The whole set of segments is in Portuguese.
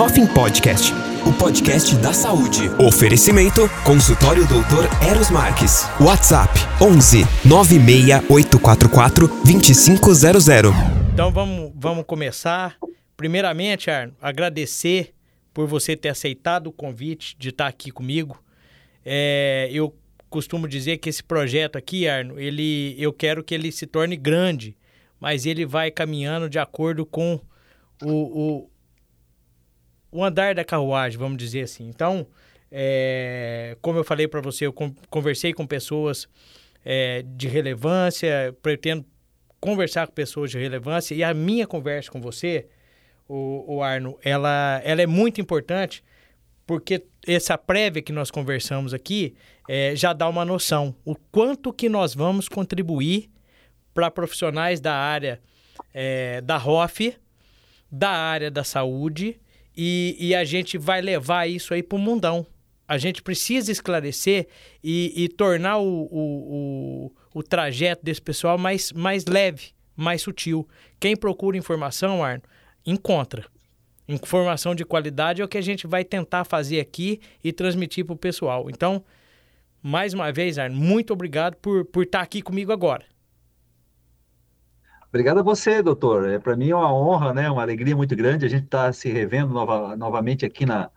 Hoffing Podcast, o podcast da saúde. Oferecimento: Consultório Doutor Eros Marques. WhatsApp: 11 96844 2500. Então vamos, vamos começar. Primeiramente, Arno, agradecer por você ter aceitado o convite de estar aqui comigo. É, eu costumo dizer que esse projeto aqui, Arno, ele, eu quero que ele se torne grande, mas ele vai caminhando de acordo com o, o, o andar da carruagem, vamos dizer assim. Então, é, como eu falei para você, eu conversei com pessoas é, de relevância, pretendo conversar com pessoas de relevância e a minha conversa com você, o, o Arno, ela, ela é muito importante porque essa prévia que nós conversamos aqui é, já dá uma noção o quanto que nós vamos contribuir para profissionais da área é, da ROF, da área da saúde e, e, a gente vai levar isso aí para o mundão. A gente precisa esclarecer e, e tornar o, o, o, o, trajeto desse pessoal mais, mais leve, mais sutil. Quem procura informação, Arno, encontra. Informação de qualidade é o que a gente vai tentar fazer aqui e transmitir para o pessoal. Então, mais uma vez, Arno, muito obrigado por, por estar aqui comigo agora. Obrigado a você, doutor. É, Para mim é uma honra, né? uma alegria muito grande. A gente está se revendo nova, novamente aqui na,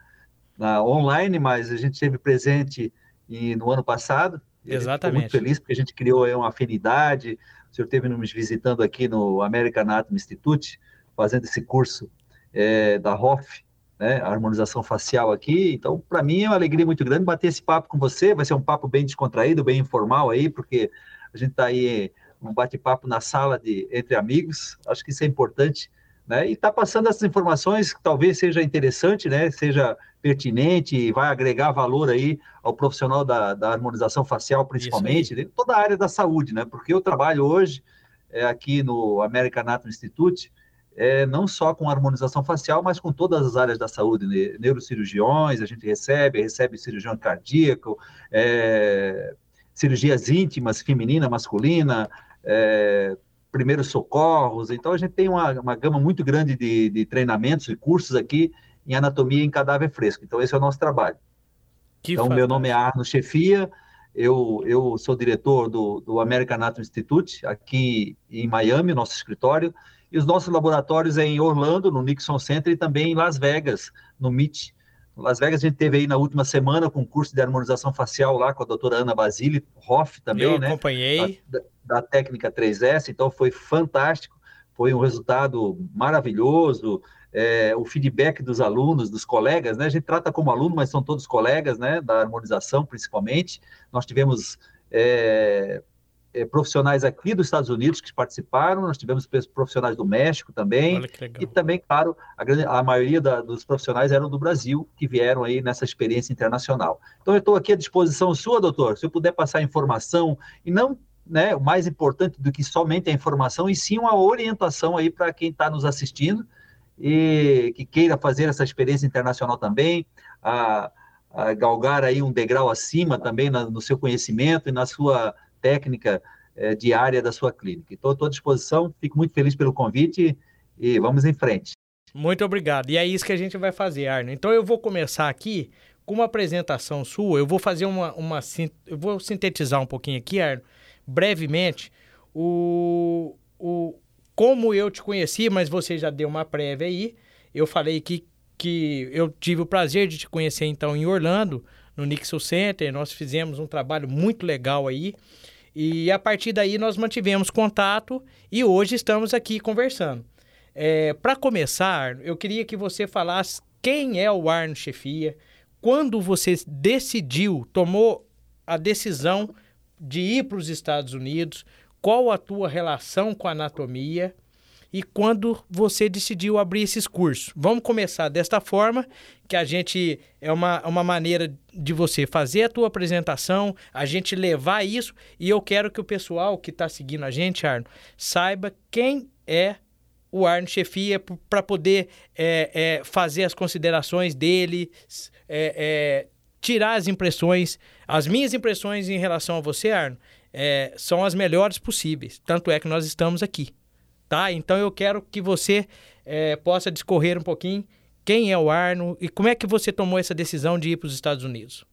na online, mas a gente esteve presente e, no ano passado. Exatamente. muito feliz porque a gente criou aí uma afinidade. O senhor esteve nos visitando aqui no American Anatomy Institute, fazendo esse curso é, da ROF, né? Harmonização facial aqui. Então, para mim é uma alegria muito grande bater esse papo com você. Vai ser um papo bem descontraído, bem informal aí, porque a gente está aí um bate-papo na sala de entre amigos. Acho que isso é importante, né? E está passando essas informações que talvez seja interessante, né? Seja pertinente e vai agregar valor aí ao profissional da, da harmonização facial, principalmente, né? toda a área da saúde, né? Porque eu trabalho hoje é, aqui no American Anatomy Institute, é, não só com harmonização facial, mas com todas as áreas da saúde, né? neurocirurgiões, a gente recebe, recebe cirurgião cardíaco, é, cirurgias íntimas, feminina, masculina, é, primeiros socorros. Então, a gente tem uma, uma gama muito grande de, de treinamentos e cursos aqui em anatomia em cadáver fresco. Então, esse é o nosso trabalho. Que então, fantástico. meu nome é Arno Chefia, eu, eu sou diretor do, do American Anatomy Institute, aqui em Miami, nosso escritório, e os nossos laboratórios é em Orlando, no Nixon Center, e também em Las Vegas, no MIT. Las Vegas a gente teve aí na última semana com um curso de harmonização facial lá com a doutora Ana Basile Hoff também, eu né? Eu acompanhei. Da, da, técnica 3S, então foi fantástico, foi um resultado maravilhoso, é, o feedback dos alunos, dos colegas, né? A gente trata como aluno, mas são todos colegas, né? Da harmonização, principalmente. Nós tivemos é, é, profissionais aqui dos Estados Unidos que participaram, nós tivemos profissionais do México também, e também, claro, a, grande, a maioria da, dos profissionais eram do Brasil, que vieram aí nessa experiência internacional. Então, eu estou aqui à disposição sua, doutor, se eu puder passar informação, e não né, o mais importante do que somente a informação, e sim uma orientação aí para quem está nos assistindo e que queira fazer essa experiência internacional também, a, a galgar aí um degrau acima também na, no seu conhecimento e na sua técnica é, diária da sua clínica. Estou à disposição, fico muito feliz pelo convite e vamos em frente. Muito obrigado. E é isso que a gente vai fazer, Arno. Então, eu vou começar aqui com uma apresentação sua. Eu vou fazer uma, uma eu vou sintetizar um pouquinho aqui, Arno, brevemente, o, o como eu te conheci, mas você já deu uma prévia aí. Eu falei que, que eu tive o prazer de te conhecer então em Orlando, no Nixon Center. Nós fizemos um trabalho muito legal aí. E a partir daí nós mantivemos contato e hoje estamos aqui conversando. É, Para começar, eu queria que você falasse quem é o Arno Chefia, quando você decidiu, tomou a decisão de ir para os Estados Unidos, qual a tua relação com a anatomia e quando você decidiu abrir esses cursos. Vamos começar desta forma, que a gente é uma, uma maneira de você fazer a tua apresentação, a gente levar isso, e eu quero que o pessoal que está seguindo a gente, Arno, saiba quem é o Arno Chefia para poder é, é, fazer as considerações dele, é, é, tirar as impressões. As minhas impressões em relação a você, Arno, é, são as melhores possíveis. Tanto é que nós estamos aqui tá? Então eu quero que você é, possa discorrer um pouquinho quem é o Arno e como é que você tomou essa decisão de ir para os Estados Unidos?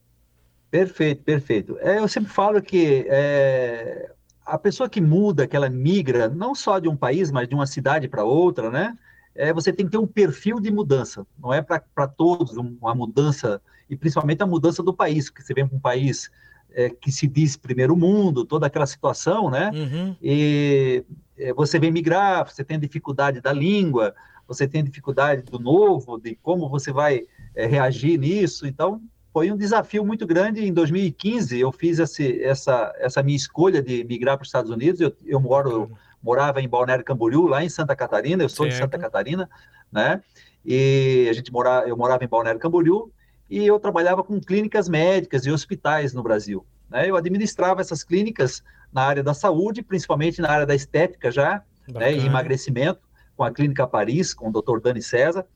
Perfeito, perfeito. É, eu sempre falo que é, a pessoa que muda, que ela migra, não só de um país, mas de uma cidade para outra, né? É, você tem que ter um perfil de mudança. Não é para todos uma mudança, e principalmente a mudança do país, porque você vem para um país é, que se diz primeiro mundo, toda aquela situação, né? Uhum. E você vem migrar, você tem dificuldade da língua, você tem dificuldade do novo, de como você vai é, reagir nisso. Então, foi um desafio muito grande. Em 2015, eu fiz esse, essa, essa minha escolha de migrar para os Estados Unidos. Eu, eu moro, eu morava em Balneário Camboriú, lá em Santa Catarina. Eu sou certo. de Santa Catarina, né? E a gente mora, eu morava em Balneário Camboriú e eu trabalhava com clínicas médicas e hospitais no Brasil. Né? Eu administrava essas clínicas na área da saúde, principalmente na área da estética já, né? e emagrecimento, com a Clínica Paris, com o Dr. Dani César.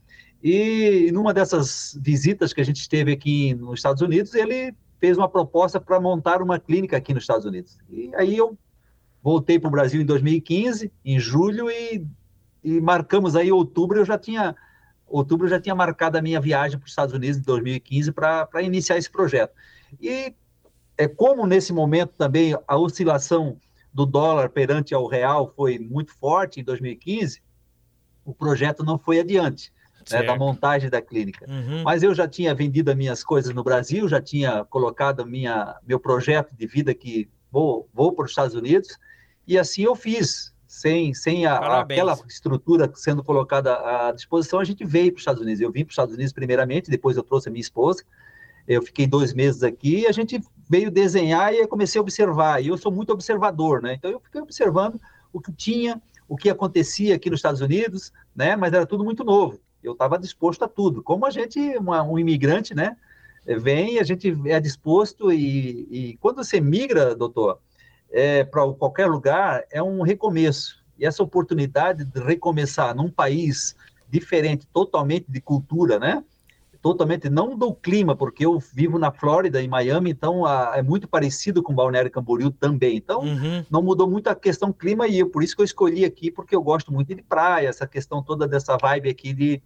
E numa dessas visitas que a gente teve aqui nos Estados Unidos, ele fez uma proposta para montar uma clínica aqui nos Estados Unidos. E aí eu voltei para o Brasil em 2015, em julho, e, e marcamos aí outubro, eu já tinha outubro eu já tinha marcado a minha viagem para os Estados Unidos em 2015 para iniciar esse projeto. E é como nesse momento também a oscilação do dólar perante ao real foi muito forte em 2015, o projeto não foi adiante né, da montagem da clínica. Uhum. Mas eu já tinha vendido as minhas coisas no Brasil, já tinha colocado minha, meu projeto de vida que vou, vou para os Estados Unidos, e assim eu fiz. Sem, sem a, aquela estrutura sendo colocada à disposição, a gente veio para os Estados Unidos. Eu vim para os Estados Unidos primeiramente, depois eu trouxe a minha esposa. Eu fiquei dois meses aqui e a gente veio desenhar e eu comecei a observar. E eu sou muito observador, né? Então eu fiquei observando o que tinha, o que acontecia aqui nos Estados Unidos, né? Mas era tudo muito novo eu estava disposto a tudo. Como a gente, uma, um imigrante, né, vem, a gente é disposto e, e quando você migra, doutor, é, para qualquer lugar, é um recomeço. E essa oportunidade de recomeçar num país diferente, totalmente de cultura, né? Totalmente, não do clima, porque eu vivo na Flórida, em Miami, então a, é muito parecido com Balneário Camboriú também. Então, uhum. não mudou muito a questão clima e eu, por isso que eu escolhi aqui, porque eu gosto muito de praia, essa questão toda dessa vibe aqui de,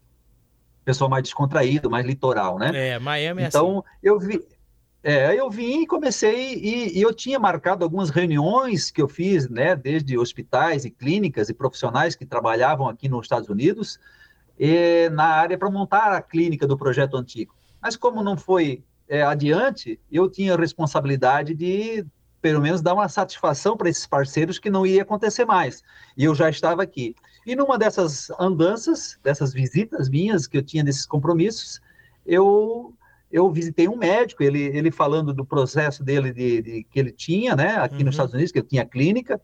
pessoal mais descontraído, mais litoral, né? É, Miami é Então, assim. eu vi. É, eu vim e comecei, e, e, eu tinha marcado algumas reuniões que eu fiz, né, desde hospitais e clínicas e profissionais que trabalhavam aqui nos Estados Unidos, e, na área para montar a clínica do projeto antigo. Mas como não foi é, adiante, eu tinha responsabilidade de, pelo menos, dar uma satisfação para esses parceiros que não ia acontecer mais. E eu já estava aqui. E numa dessas andanças, dessas visitas minhas que eu tinha nesses compromissos, eu eu visitei um médico, ele, ele falando do processo dele de, de que ele tinha, né, aqui uhum. nos Estados Unidos, que ele tinha clínica,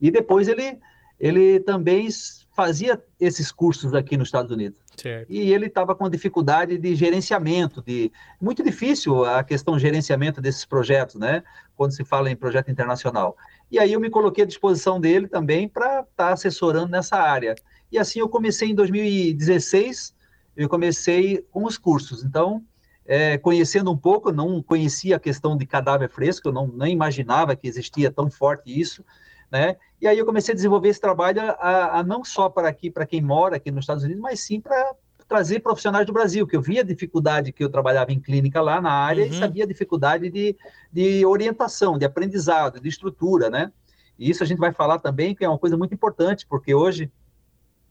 e depois ele ele também fazia esses cursos aqui nos Estados Unidos. Certo. E ele estava com dificuldade de gerenciamento, de muito difícil a questão de gerenciamento desses projetos, né? Quando se fala em projeto internacional. E aí eu me coloquei à disposição dele também para estar tá assessorando nessa área. E assim eu comecei em 2016, eu comecei com os cursos. Então, é, conhecendo um pouco, não conhecia a questão de cadáver fresco, eu não, não imaginava que existia tão forte isso, né? E aí eu comecei a desenvolver esse trabalho a, a não só para aqui, para quem mora aqui nos Estados Unidos, mas sim para trazer profissionais do Brasil, que eu via a dificuldade que eu trabalhava em clínica lá na área uhum. e sabia a dificuldade de, de orientação, de aprendizado, de estrutura, né? E isso a gente vai falar também, que é uma coisa muito importante, porque hoje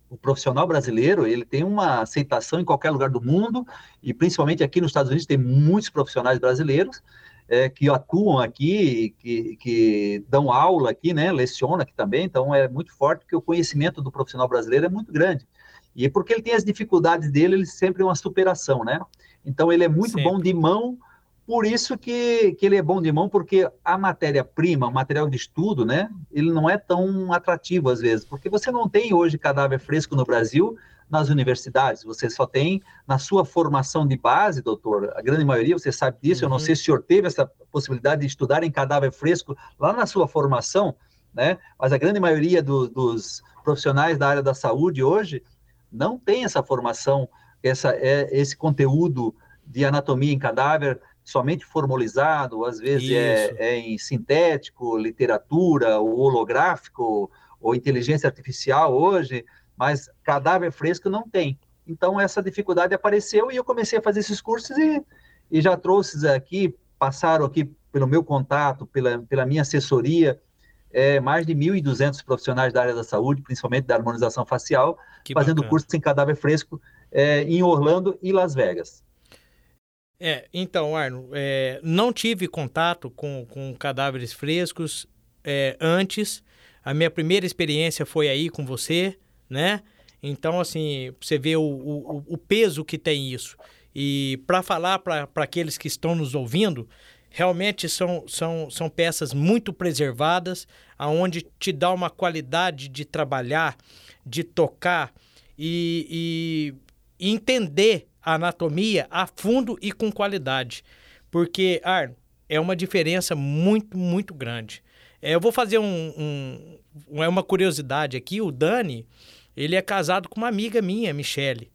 o profissional brasileiro ele tem uma aceitação em qualquer lugar do mundo e principalmente aqui nos Estados Unidos tem muitos profissionais brasileiros é, que atuam aqui, que, que dão aula aqui, né, lecionam aqui também, então é muito forte porque o conhecimento do profissional brasileiro é muito grande. E porque ele tem as dificuldades dele, ele sempre é uma superação, né? Então ele é muito sempre. bom de mão, por isso que, que ele é bom de mão, porque a matéria-prima, o material de estudo, né, ele não é tão atrativo às vezes, porque você não tem hoje cadáver fresco no Brasil nas universidades, você só tem na sua formação de base, doutor, a grande maioria, você sabe disso, uhum. eu não uhum. sei se o senhor teve essa possibilidade de estudar em cadáver fresco lá na sua formação, né, mas a grande maioria do, dos profissionais da área da saúde hoje não tem essa formação, essa, é, esse conteúdo de anatomia em cadáver somente formalizado, às vezes é, é, em sintético, literatura, ou holográfico, ou inteligência artificial hoje, mas cadáver fresco não tem. Então, essa dificuldade apareceu e eu comecei a fazer esses cursos e, e já trouxe aqui, passaram aqui pelo meu contato, pela, pela minha assessoria, é, mais de 1.200 profissionais da área da saúde, principalmente da harmonização facial, que fazendo bacana. curso em cadáver fresco é, em Orlando e Las Vegas. É, então, Arno, é, não tive contato com, com cadáveres frescos é, antes. A minha primeira experiência foi aí com você, né? Então, assim, você vê o, o, o peso que tem isso. E para falar para aqueles que estão nos ouvindo, realmente são, são, são peças muito preservadas, aonde te dá uma qualidade de trabalhar, de tocar e, e entender a anatomia a fundo e com qualidade. Porque, Arno, é uma diferença muito, muito grande. É, eu vou fazer um, um, é uma curiosidade aqui. O Dani, ele é casado com uma amiga minha, Michele.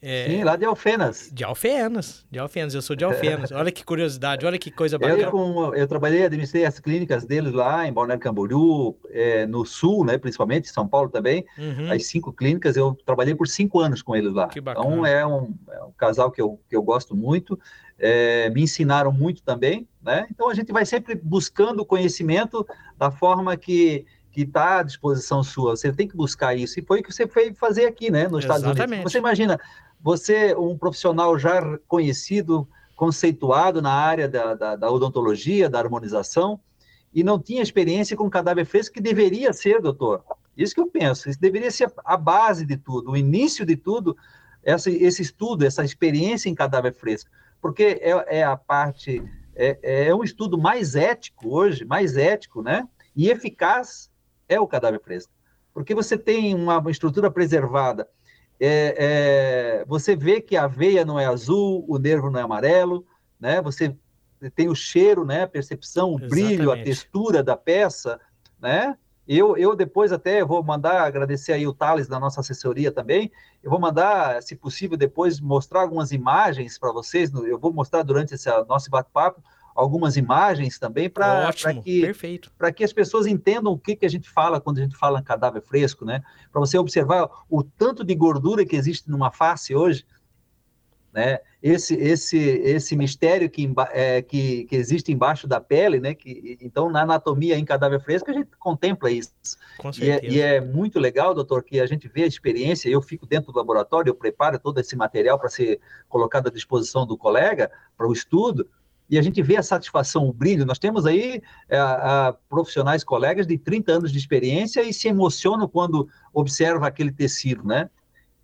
É, Sim, lá de Alfenas. De Alfenas, de Alfenas, eu sou de Alfenas. olha que curiosidade, olha que coisa bacana. Eu, com, eu trabalhei, administrei as clínicas deles lá em Balneário Camboriú, é, no Sul, né, principalmente, São Paulo também. Uhum. As cinco clínicas, eu trabalhei por cinco anos com eles lá. Que bacana. Então, é um, é um casal que eu, que eu gosto muito. É, me ensinaram muito também, né? Então, a gente vai sempre buscando conhecimento da forma que que está à disposição sua. Você tem que buscar isso. E foi o que você foi fazer aqui, né, nos Estados Unidos. Você imagina, você, um profissional já conhecido, conceituado na área da, da, da odontologia, da harmonização, e não tinha experiência com cadáver fresco, que deveria ser, doutor. Isso que eu penso, isso deveria ser a base de tudo, o início de tudo, essa, esse estudo, essa experiência em cadáver fresco, porque é, é a parte, é, é um estudo mais ético hoje, mais ético, né? E eficaz é o cadáver fresco, porque você tem uma estrutura preservada é, é, você vê que a veia não é azul, o nervo não é amarelo, né? Você tem o cheiro, né? A percepção, o Exatamente. brilho, a textura da peça, né? Eu, eu depois até vou mandar agradecer aí o Thales da nossa assessoria também. Eu vou mandar, se possível, depois mostrar algumas imagens para vocês. Eu vou mostrar durante esse nosso bate-papo algumas imagens também para que para que as pessoas entendam o que, que a gente fala quando a gente fala em cadáver fresco, né? Para você observar o tanto de gordura que existe numa face hoje, né? Esse esse esse mistério que, é, que, que existe embaixo da pele, né? Que então na anatomia em cadáver fresco a gente contempla isso. Com e, é, e é muito legal, doutor, que a gente vê a experiência. Eu fico dentro do laboratório, eu preparo todo esse material para ser colocado à disposição do colega para o estudo e a gente vê a satisfação, o brilho. Nós temos aí é, a, profissionais, colegas de 30 anos de experiência e se emocionam quando observa aquele tecido, né?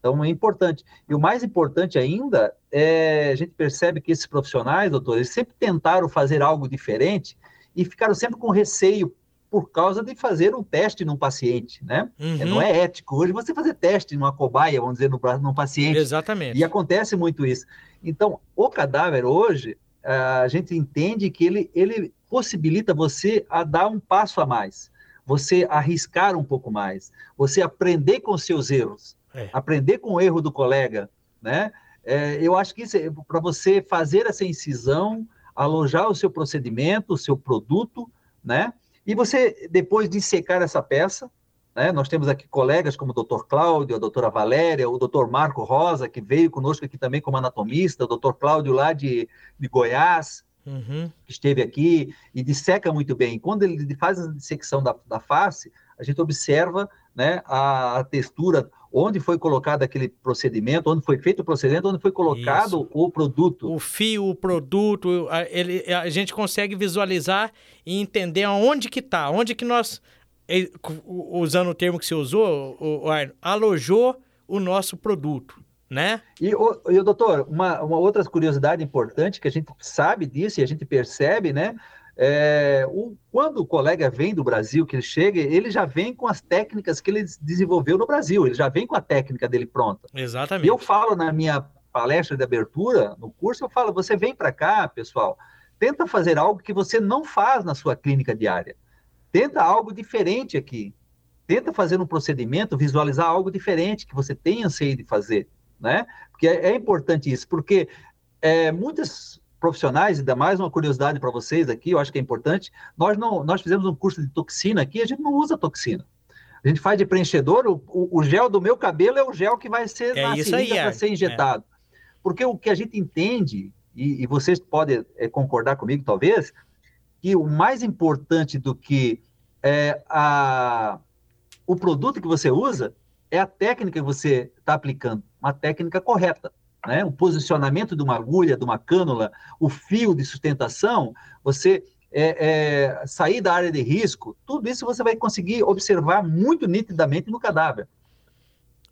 Então é importante. E o mais importante ainda é a gente percebe que esses profissionais, doutor, eles sempre tentaram fazer algo diferente e ficaram sempre com receio por causa de fazer um teste num paciente, né? Uhum. Não é ético hoje você fazer teste numa cobaia, vamos dizer, num paciente. Exatamente. E acontece muito isso. Então, o cadáver hoje, a gente entende que ele, ele possibilita você a dar um passo a mais, você arriscar um pouco mais, você aprender com seus erros, é. aprender com o erro do colega, né? É, eu acho que isso é para você fazer essa incisão, alojar o seu procedimento, o seu produto, né? E você, depois de secar essa peça, né? Nós temos aqui colegas como o doutor Cláudio, a doutora Valéria, o doutor Marco Rosa, que veio conosco aqui também como anatomista, o doutor Cláudio lá de, de Goiás, uhum. que esteve aqui e disseca muito bem. Quando ele faz a dissecção da, da face, a gente observa né, a, a, textura, onde foi colocado aquele procedimento, onde foi feito o procedimento, onde foi colocado Isso. o produto. O fio, o produto, a, ele, a gente consegue visualizar e entender aonde que está, onde que nós usando o termo que você usou, o, Arno, alojou o nosso produto, né? E, o, e o doutor, uma, uma outra curiosidade importante que a gente sabe disso e a gente percebe, né? É, o, quando o colega vem do Brasil, que ele chega, ele já vem com as técnicas que ele desenvolveu no Brasil, ele já vem com a técnica dele pronta. Exatamente. E eu falo na minha palestra de abertura, no curso, eu falo: você vem para cá, pessoal, tenta fazer algo que você não faz na sua clínica diária. Tenta algo diferente aqui. Tenta fazer um procedimento, visualizar algo diferente que você tem anseio de fazer, né? Porque é, é importante isso, porque é, muitos profissionais, ainda mais uma curiosidade para vocês aqui, eu acho que é importante, nós não, nós fizemos um curso de toxina aqui, a gente não usa toxina. A gente faz de preenchedor, o, o, gel do meu cabelo é o gel que vai ser é na seringa para ser injetado. É. Porque o que a gente entende, e, e vocês podem é, concordar comigo, talvez, que o mais importante do que é, a, o produto que você usa é a técnica que você está aplicando, uma técnica correta. Né? O posicionamento de uma agulha, de uma cânula, o fio de sustentação, você é, é, sair da área de risco, tudo isso você vai conseguir observar muito nitidamente no cadáver.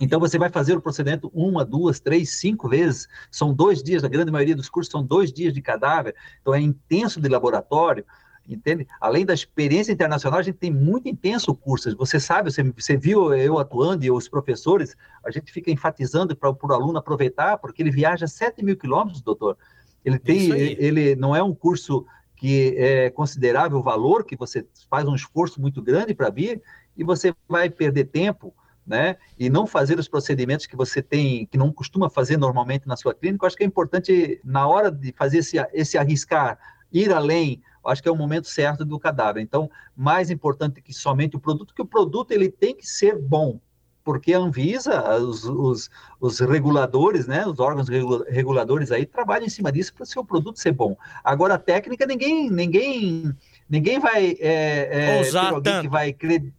Então, você vai fazer o procedimento uma, duas, três, cinco vezes. São dois dias, a grande maioria dos cursos são dois dias de cadáver. Então, é intenso de laboratório entende? Além da experiência internacional, a gente tem muito intenso curso. Você sabe, você, você viu eu atuando e os professores, a gente fica enfatizando para o aluno aproveitar, porque ele viaja 7 mil quilômetros, doutor. Ele tem, ele não é um curso que é considerável o valor, que você faz um esforço muito grande para vir, e você vai perder tempo, né? E não fazer os procedimentos que você tem, que não costuma fazer normalmente na sua clínica. Eu acho que é importante, na hora de fazer esse, esse arriscar, ir além, acho que é o momento certo do cadáver. Então, mais importante que somente o produto, que o produto ele tem que ser bom, porque a Anvisa, os, os, os reguladores, né, os órgãos reguladores aí trabalham em cima disso para o seu produto ser bom. Agora, a técnica, ninguém, ninguém, ninguém vai é, é, usar tanto. que vai crer.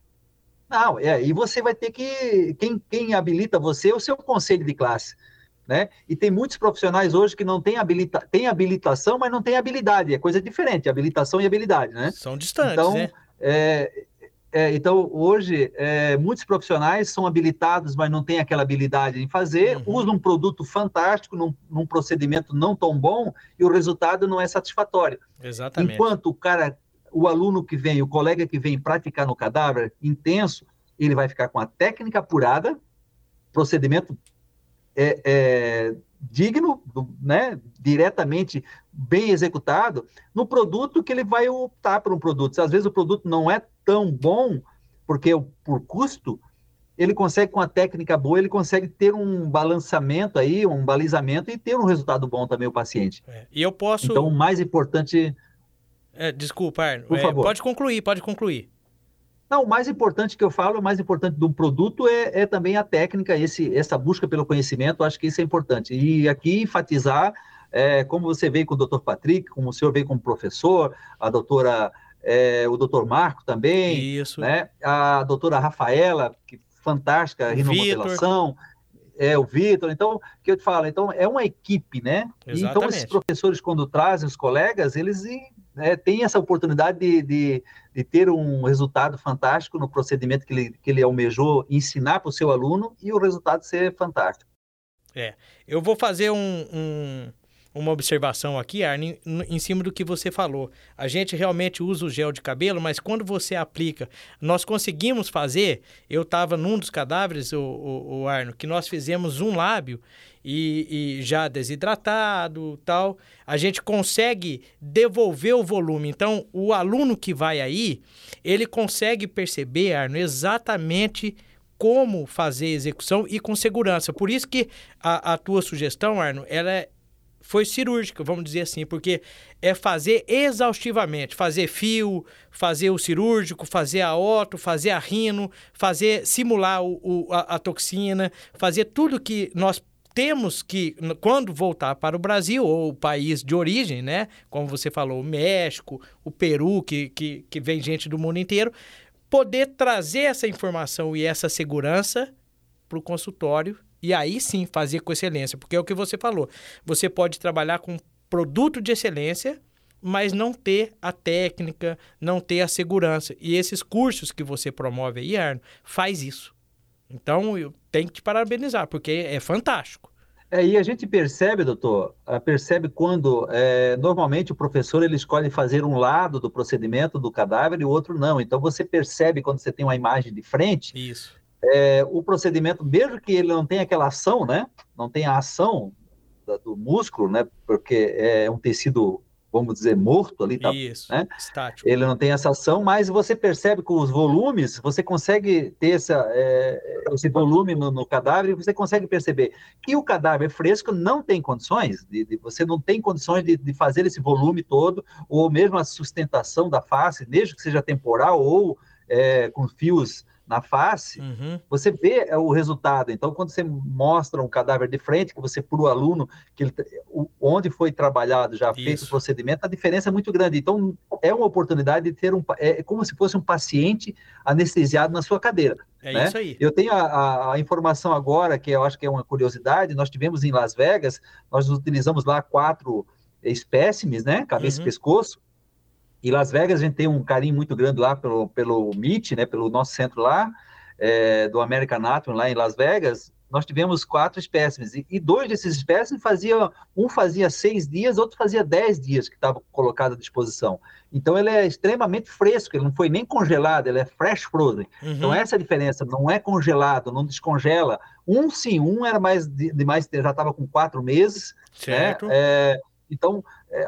Não, é, e você vai ter que quem, quem habilita você é o seu conselho de classe. Né? E tem muitos profissionais hoje que não têm, habilita têm habilitação, mas não têm habilidade. É coisa diferente, habilitação e habilidade, né? São distantes, então, né? É, é, então, hoje, é, muitos profissionais são habilitados, mas não têm aquela habilidade em fazer, uhum. usam um produto fantástico num, num, procedimento não tão bom e o resultado não é satisfatório. Exatamente. Enquanto o cara, o aluno que vem, o colega que vem praticar no cadáver intenso, ele vai ficar com a técnica apurada, procedimento é, é, digno, né, diretamente bem executado, no produto que ele vai optar por um produto. Às vezes o produto não é tão bom, porque por custo, ele consegue, com a técnica boa, ele consegue ter um balançamento aí, um balizamento e ter um resultado bom também o paciente. É, e eu posso... Então, o mais importante... É, desculpa, Arno. Por é, favor. Pode concluir, pode concluir. Não, o mais importante que eu falo, o mais importante do produto é, é também a técnica, esse, essa busca pelo conhecimento, acho que isso é importante. E aqui enfatizar, é, como você veio com o doutor Patrick, como o senhor veio como professor, a doutora, é, o doutor Marco também, isso. Né, a doutora Rafaela, que fantástica, rinomodelação, é o Vitor, então, que eu te falo, então é uma equipe, né? Exatamente. Então esses professores, quando trazem os colegas, eles né, têm essa oportunidade de, de, de, ter um resultado fantástico no procedimento que ele, que ele almejou ensinar para o seu aluno e o resultado ser fantástico. É, eu vou fazer um, um uma observação aqui, Arne, em cima do que você falou. A gente realmente usa o gel de cabelo, mas quando você aplica, nós conseguimos fazer. Eu estava num dos cadáveres, o, o, o, Arno, que nós fizemos um lábio e, e, já desidratado tal. A gente consegue devolver o volume. Então, o aluno que vai aí, ele consegue perceber, Arno, exatamente como fazer a execução e com segurança. Por isso que a, a tua sugestão, Arno, ela é, foi cirúrgica, vamos dizer assim, porque é fazer exaustivamente, fazer fio, fazer o cirúrgico, fazer a oto, fazer a rino, fazer simular o, o a, a, toxina, fazer tudo que nós temos que, quando voltar para o Brasil, ou o país de origem, né? Como você falou, o México, o Peru, que, que, que vem gente do mundo inteiro, poder trazer essa informação e essa segurança para o consultório e aí sim fazer com excelência, porque é o que você falou. Você pode trabalhar com produto de excelência, mas não ter a técnica, não ter a segurança. E esses cursos que você promove aí, Arno, faz isso. Então, eu tenho que te parabenizar, porque é fantástico. É, e a gente percebe, doutor, ah, percebe quando é, normalmente o professor ele escolhe fazer um lado do procedimento do cadáver e o outro não. Então você percebe quando você tem uma imagem de frente, Isso é, o procedimento, mesmo que ele não tenha aquela ação, né? Não tenha a ação da, do músculo, né? Porque é um tecido, vamos dizer, morto ali, tá, Isso, né? estático. Ele não tem essa ação, mas você percebe com os volumes, você consegue ter essa, é, esse volume no, no, cadáver e você consegue perceber que o cadáver fresco não tem condições, de, de você não tem condições de, de fazer esse volume todo, ou mesmo a sustentação da face, mesmo que seja temporal ou é, com fios na face, uhum. você vê é, o resultado. Então, quando você mostra um cadáver de frente, que você, para o aluno, que ele, onde foi trabalhado, já Isso. feito o procedimento, a diferença é muito grande. Então, é uma oportunidade de ter um. É como se fosse um paciente anestesiado na sua cadeira. É né? isso aí. Eu tenho a, a, a, informação agora, que eu acho que é uma curiosidade, nós tivemos em Las Vegas, nós utilizamos lá quatro espécimes, né? Cabeça uhum. e pescoço. E Las Vegas a gente tem um carinho muito grande lá pelo, pelo MIT, né, pelo nosso centro lá, é, do American Anatomy lá em Las Vegas, nós tivemos quatro espécimes, e, e dois desses espécimes fazia, um fazia seis dias, outro fazia dez dias que estava colocado à disposição. Então ele é extremamente fresco, ele não foi nem congelado, ele é fresh frozen. Uhum. Então essa é a diferença, não é congelado, não descongela. Um sim, um era mais de, de mais, já estava com quatro meses, né? certo. Né? É, então,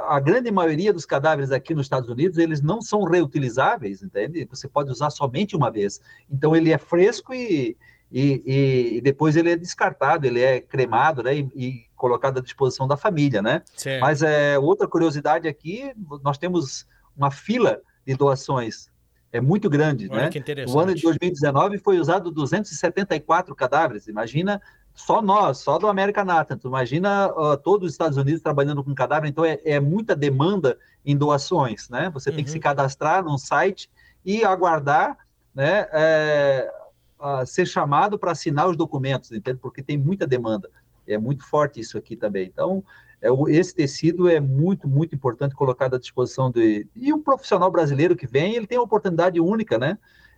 a grande maioria dos cadáveres aqui nos Estados Unidos, eles não são reutilizáveis, entende? Você pode usar somente uma vez. Então, ele é fresco e, e, e depois ele é descartado, ele é cremado, né? E, e colocado à disposição da família, né? Certo. Mas é, outra curiosidade aqui, nós temos uma fila de doações é muito grande, Olha né? O ano de 2019 foi usado 274 cadáveres. Imagina só nós, só do América Nata. Tu imagina uh, todos os Estados Unidos trabalhando com cadáver, então é, é muita demanda em doações, né? Você uhum. tem que se uhum. cadastrar num site e aguardar, né? É, uh, ser chamado para assinar os documentos, entende? Porque tem muita demanda. É muito forte isso aqui também. Então, é, esse tecido é muito, muito importante colocado à disposição de. E um profissional brasileiro que vem, ele tem uma oportunidade única, né?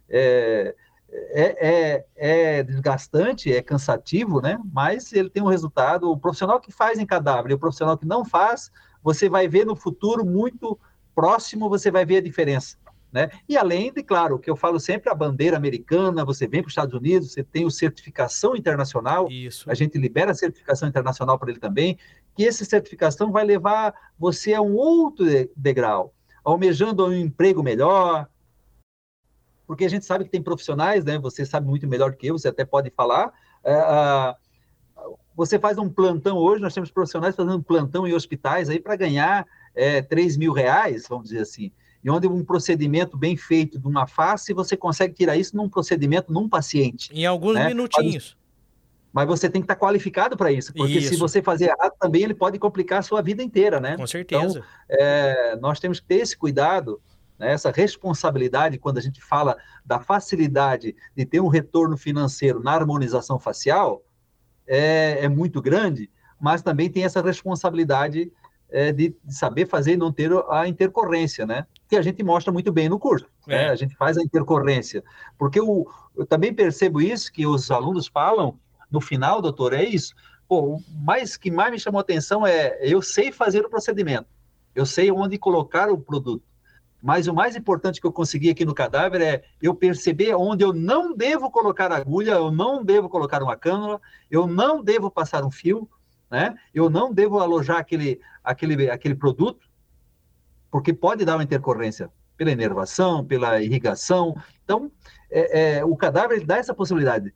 É, é, é, é, desgastante, é cansativo, né? Mas ele tem um resultado. O profissional que faz em cadáver e o profissional que não faz, você vai ver no futuro muito próximo, você vai ver a diferença. Né? E além de, claro, que eu falo sempre, a bandeira americana, você vem para os Estados Unidos, você tem o certificação internacional, Isso. a gente libera a certificação internacional para ele também, que essa certificação vai levar você a um outro degrau, almejando um emprego melhor, porque a gente sabe que tem profissionais, né? Você sabe muito melhor do que eu, você até pode falar. É, você faz um plantão hoje, nós temos profissionais fazendo plantão em hospitais aí para ganhar é, 3 mil reais, vamos dizer assim. E onde um procedimento bem feito de uma face, você consegue tirar isso num procedimento, num paciente. Em alguns né? minutinhos. Mas você tem que estar qualificado para isso, porque isso. se você fazer errado também, ele pode complicar a sua vida inteira, né? Com certeza. Então, é, nós temos que ter esse cuidado né? Essa responsabilidade, quando a gente fala da facilidade de ter um retorno financeiro na harmonização facial, é, é muito grande, mas também tem essa responsabilidade é, de, de, saber fazer e não ter a intercorrência, né? Que a gente mostra muito bem no curso. Né? É. Né? A gente faz a intercorrência. Porque eu, eu também percebo isso, que os alunos falam, no final, doutor, é isso. Pô, o mais que mais me chamou a atenção é eu sei fazer o procedimento, eu sei onde colocar o produto, mas o mais importante que eu consegui aqui no cadáver é eu perceber onde eu não devo colocar agulha, eu não devo colocar uma cânula, eu não devo passar um fio, né? Eu não devo alojar aquele, aquele, aquele produto, porque pode dar uma intercorrência pela inervação, pela irrigação. Então, é, é, o cadáver dá essa possibilidade.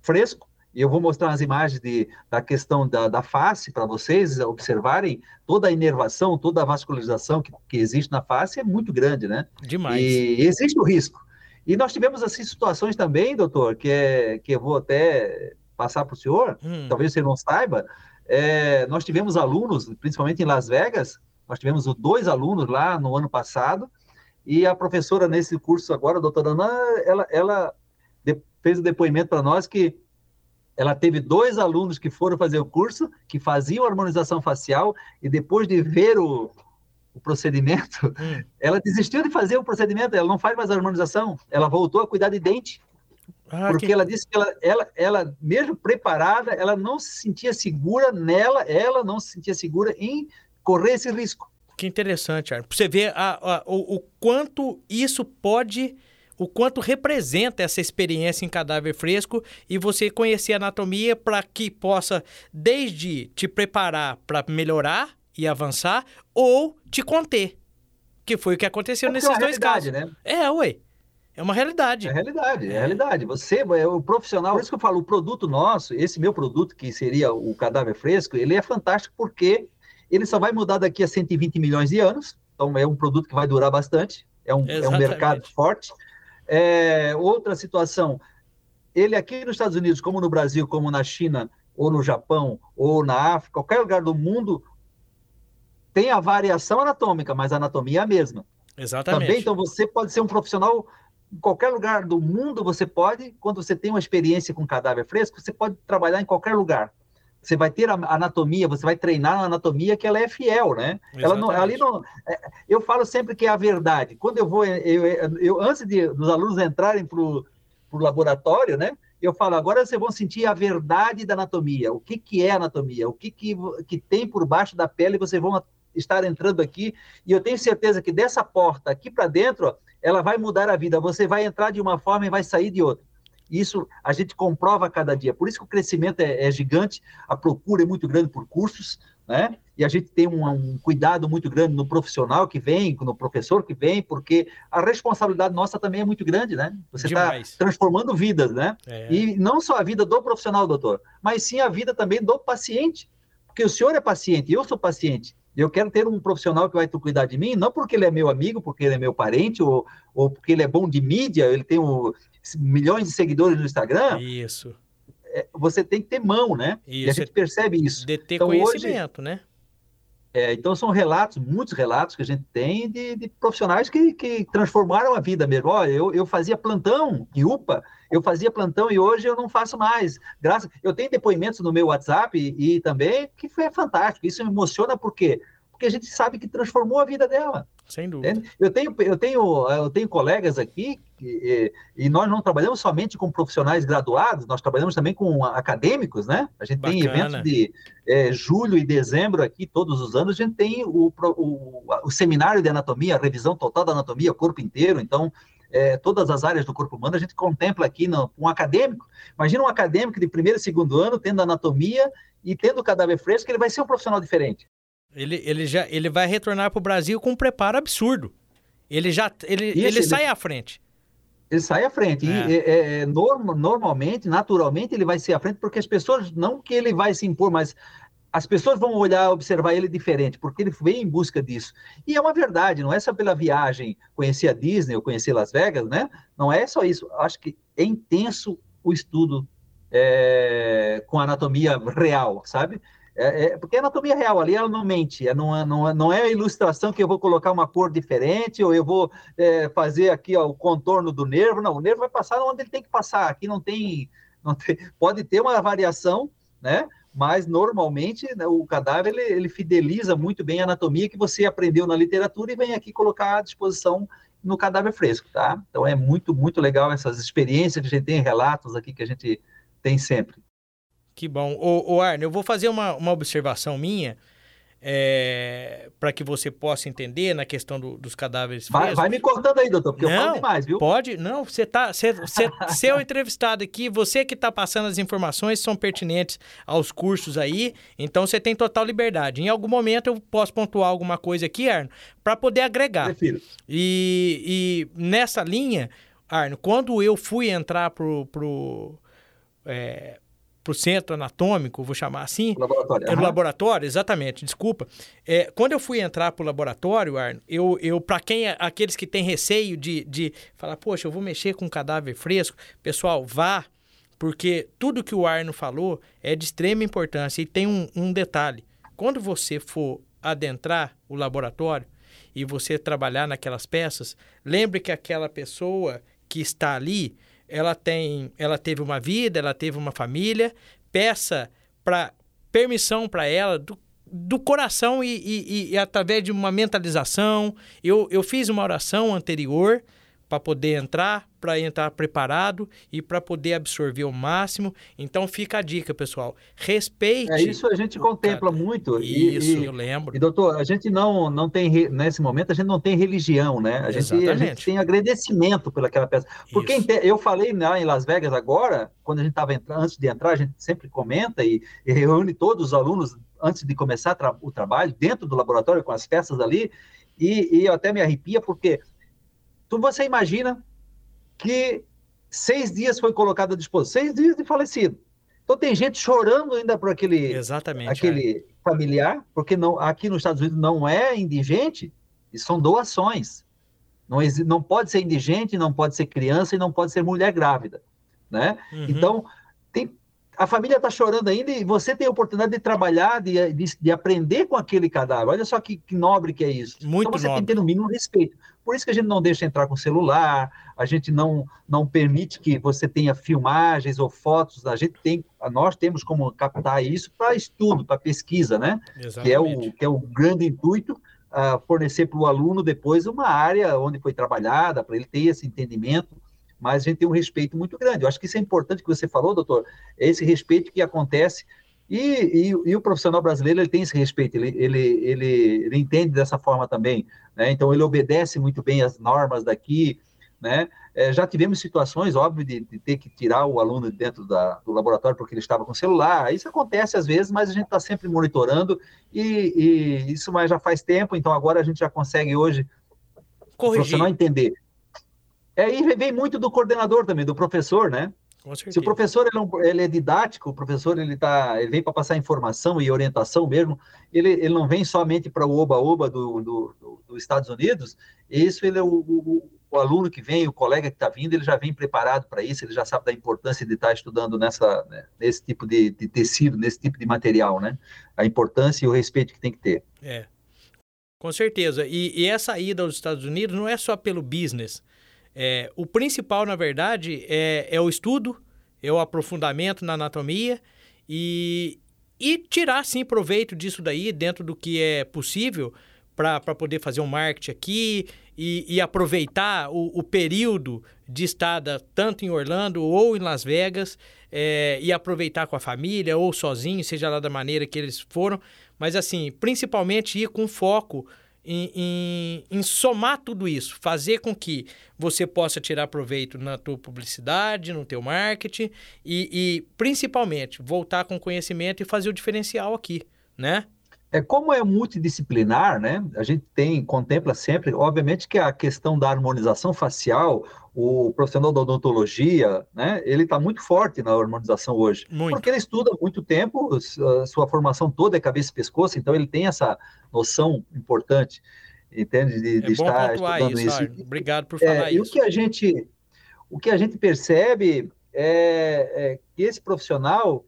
Fresco, e eu vou mostrar as imagens de, da questão da, da face para vocês observarem toda a inervação, toda a vascularização que, que existe na face é muito grande, né? Demais. E existe o risco. E nós tivemos assim situações também, doutor, que, é, que eu vou até passar para o senhor, hum. talvez você não saiba. É, nós tivemos alunos, principalmente em Las Vegas, nós tivemos dois alunos lá no ano passado, e a professora nesse curso agora, a doutora Ana, ela, ela fez o depoimento para nós que ela teve dois alunos que foram fazer o curso, que faziam harmonização facial, e depois de ver o, o procedimento, hum. ela desistiu de fazer o procedimento, ela não faz mais harmonização, ela voltou a cuidar de dente. Ah, porque que... ela disse que ela, ela, ela, mesmo preparada, ela não se sentia segura nela, ela não se sentia segura em correr esse risco. Que interessante, Arno. Você vê a, a, o, o quanto isso pode o quanto representa essa experiência em cadáver fresco e você conhecer a anatomia para que possa desde te preparar para melhorar e avançar ou te conter. Que foi o que aconteceu é nesses é dois casos. Né? É, ué. É uma realidade. É realidade, é, é realidade. Você, é o profissional, por isso que eu falo, o produto nosso, esse meu produto, que seria o cadáver fresco, ele é fantástico porque ele só vai mudar daqui a 120 milhões de anos. Então, é um produto que vai durar bastante, é um, é um mercado forte. É, outra situação, ele aqui nos Estados Unidos, como no Brasil, como na China, ou no Japão, ou na África, qualquer lugar do mundo, tem a variação anatômica, mas a anatomia é a mesma. Exatamente. Também, então, você pode ser um profissional em qualquer lugar do mundo, você pode, quando você tem uma experiência com cadáver fresco, você pode trabalhar em qualquer lugar. Você vai ter a anatomia, você vai treinar a anatomia que ela é fiel, né? Ela não, ali não, é, eu falo sempre que é a verdade. Quando eu vou, eu, eu antes de, dos alunos entrarem para o laboratório, né? Eu falo, agora vocês vão sentir a verdade da anatomia. O que, que é anatomia? O que, que, que tem por baixo da pele? Vocês vão estar entrando aqui. E eu tenho certeza que dessa porta aqui para dentro, ela vai mudar a vida. Você vai entrar de uma forma e vai sair de outra. Isso a gente comprova a cada dia. Por isso que o crescimento é, é gigante, a procura é muito grande por cursos, né? E a gente tem um, um, cuidado muito grande no profissional que vem, no professor que vem, porque a responsabilidade nossa também é muito grande, né? Você está transformando vidas, né? É. E não só a vida do profissional, doutor, mas sim a vida também do paciente. Porque o senhor é paciente, eu sou paciente. Eu quero ter um profissional que vai cuidar de mim, não porque ele é meu amigo, porque ele é meu parente, ou, ou porque ele é bom de mídia, ele tem um, milhões de seguidores no Instagram. Isso. É, você tem que ter mão, né? Isso. E a gente percebe isso. De ter então, conhecimento, hoje, né? É, então são relatos, muitos relatos que a gente tem de, de, profissionais que, que transformaram a vida mesmo. Olha, eu, eu fazia plantão em UPA, eu fazia plantão e hoje eu não faço mais. Graças, eu tenho depoimentos no meu WhatsApp e, e também que foi fantástico. Isso me emociona porque porque a gente sabe que transformou a vida dela. Sem dúvida. Eu tenho, eu tenho, eu tenho colegas aqui e, e, nós não trabalhamos somente com profissionais graduados, nós trabalhamos também com acadêmicos, né? A gente Bacana. tem eventos de é, julho e dezembro aqui, todos os anos, a gente tem o, o, o seminário de anatomia, a revisão total da anatomia, o corpo inteiro, então é, todas as áreas do corpo humano, a gente contempla aqui no, um acadêmico. Imagina um acadêmico de primeiro e segundo ano tendo anatomia e tendo cadáver fresco, ele vai ser um profissional diferente. Ele, ele, já, ele vai retornar para o Brasil com um preparo absurdo. Ele já ele, Isso, ele, ele sai à frente. Ele sai à frente. É. E, é, é, norm, normalmente, naturalmente, ele vai ser à frente, porque as pessoas, não que ele vai se impor, mas as pessoas vão olhar, observar ele diferente, porque ele vem em busca disso. E é uma verdade, não é só pela viagem conhecer a Disney ou conhecer Las Vegas, né? Não é só isso. Acho que é intenso o estudo é, com anatomia real, sabe? É, é, porque a anatomia real ali, ela não mente, é, não, é, não, é, não é a ilustração que eu vou colocar uma cor diferente, ou eu vou é, fazer aqui ó, o contorno do nervo, não, o nervo vai passar onde ele tem que passar, aqui não tem, não tem pode ter uma variação, né, mas normalmente né, o cadáver, ele, ele fideliza muito bem a anatomia que você aprendeu na literatura e vem aqui colocar à disposição no cadáver fresco, tá? Então é muito, muito legal essas experiências que a gente tem, relatos aqui que a gente tem sempre. Que bom. Ô, ô Arne, eu vou fazer uma, uma observação minha é, para que você possa entender na questão do, dos cadáveres vai, vai, me cortando aí, doutor, porque não, eu falo demais, viu? Pode, não, você tá, você, você, seu entrevistado aqui, você que está passando as informações são pertinentes aos cursos aí, então você tem total liberdade. Em algum momento eu posso pontuar alguma coisa aqui, Arno, para poder agregar. Prefiro. E, e nessa linha, Arno, quando eu fui entrar pro, pro é, para o centro anatômico, vou chamar assim. Laboratório. É no laboratório, exatamente, desculpa. É, quando eu fui entrar para o laboratório, Arno, eu, eu para quem é, aqueles que têm receio de, de falar, poxa, eu vou mexer com um cadáver fresco, pessoal, vá, porque tudo que o Arno falou é de extrema importância. E tem um, um detalhe: quando você for adentrar o laboratório e você trabalhar naquelas peças, lembre que aquela pessoa que está ali ela tem, ela teve uma vida, ela teve uma família, peça para permissão para ela do, do coração e, e, e, através de uma mentalização. Eu, eu fiz uma oração anterior para poder entrar, para entrar preparado e para poder absorver o máximo. Então fica a dica, pessoal. Respeite. É isso a gente contempla cara. muito. Isso, e, eu lembro. E doutor, a gente não não tem nesse momento a gente não tem religião, né? A gente, a gente tem agradecimento pelaquela peça. Porque isso. eu falei lá em Las Vegas agora, quando a gente estava antes de entrar, a gente sempre comenta e, e reúne todos os alunos antes de começar tra o trabalho dentro do laboratório com as peças ali. E, e eu até me arrepia porque então você imagina que seis dias foi colocado à disposição, seis dias de falecido. Então tem gente chorando ainda por aquele, Exatamente, aquele é. familiar, porque não, aqui nos Estados Unidos não é indigente, e são doações. Não, não pode ser indigente, não pode ser criança e não pode ser mulher grávida, né? Uhum. Então, tem, a família está chorando ainda e você tem a oportunidade de trabalhar, de, de, de aprender com aquele cadáver. Olha só que, que nobre que é isso. Muito então você nobre. tem que ter no mínimo respeito. Por isso que a gente não deixa entrar com celular, a gente não, não permite que você tenha filmagens ou fotos, a gente tem, nós temos como captar isso para estudo, para pesquisa, né? Exatamente. Que é o, que é o grande intuito, uh, fornecer para o aluno depois uma área onde foi trabalhada, para ele ter esse entendimento, mas a gente tem um respeito muito grande. Eu acho que isso é importante que você falou, doutor, é esse respeito que acontece e, e, e, o profissional brasileiro ele tem esse respeito, ele, ele, ele, ele entende dessa forma também, né? então ele obedece muito bem as normas daqui, né? É, já tivemos situações, óbvio, de, de, ter que tirar o aluno dentro da, do laboratório porque ele estava com celular. Isso acontece às vezes, mas a gente está sempre monitorando e, e, isso já faz tempo. Então agora a gente já consegue hoje Corrigir. o profissional entender. É, e vem muito do coordenador também, do professor, né? Se o professor ele é, ele é, didático, o professor ele tá, ele vem para passar informação e orientação mesmo, ele, ele não vem somente para o oba-oba do, do, do, dos Estados Unidos, isso ele é o, o, o aluno que vem, o colega que está vindo, ele já vem preparado para isso, ele já sabe da importância de estar tá estudando nessa, né, nesse tipo de, de, tecido, nesse tipo de material, né? A importância e o respeito que tem que ter. É, com certeza. E, e essa ida aos Estados Unidos não é só pelo business, é, o principal, na verdade, é, é o estudo, é o aprofundamento na anatomia e, e tirar, sim, proveito disso daí dentro do que é possível para poder fazer um marketing aqui e, e aproveitar o, o, período de estada tanto em Orlando ou em Las Vegas é, e aproveitar com a família ou sozinho, seja lá da maneira que eles foram. Mas, assim, principalmente ir com foco em, em, em, somar tudo isso, fazer com que você possa tirar proveito na tua publicidade, no teu marketing e, e principalmente voltar com conhecimento e fazer o diferencial aqui, né? É, como é multidisciplinar, né? A gente tem, contempla sempre, obviamente que a questão da harmonização facial, o profissional da odontologia, né? Ele está muito forte na harmonização hoje. Muito. Porque ele estuda muito tempo, sua formação toda é cabeça e pescoço, então ele tem essa noção importante, entende? De, de é estar estudando isso. isso. Obrigado por falar é, isso. E o que a gente, o que a gente percebe é, é que esse profissional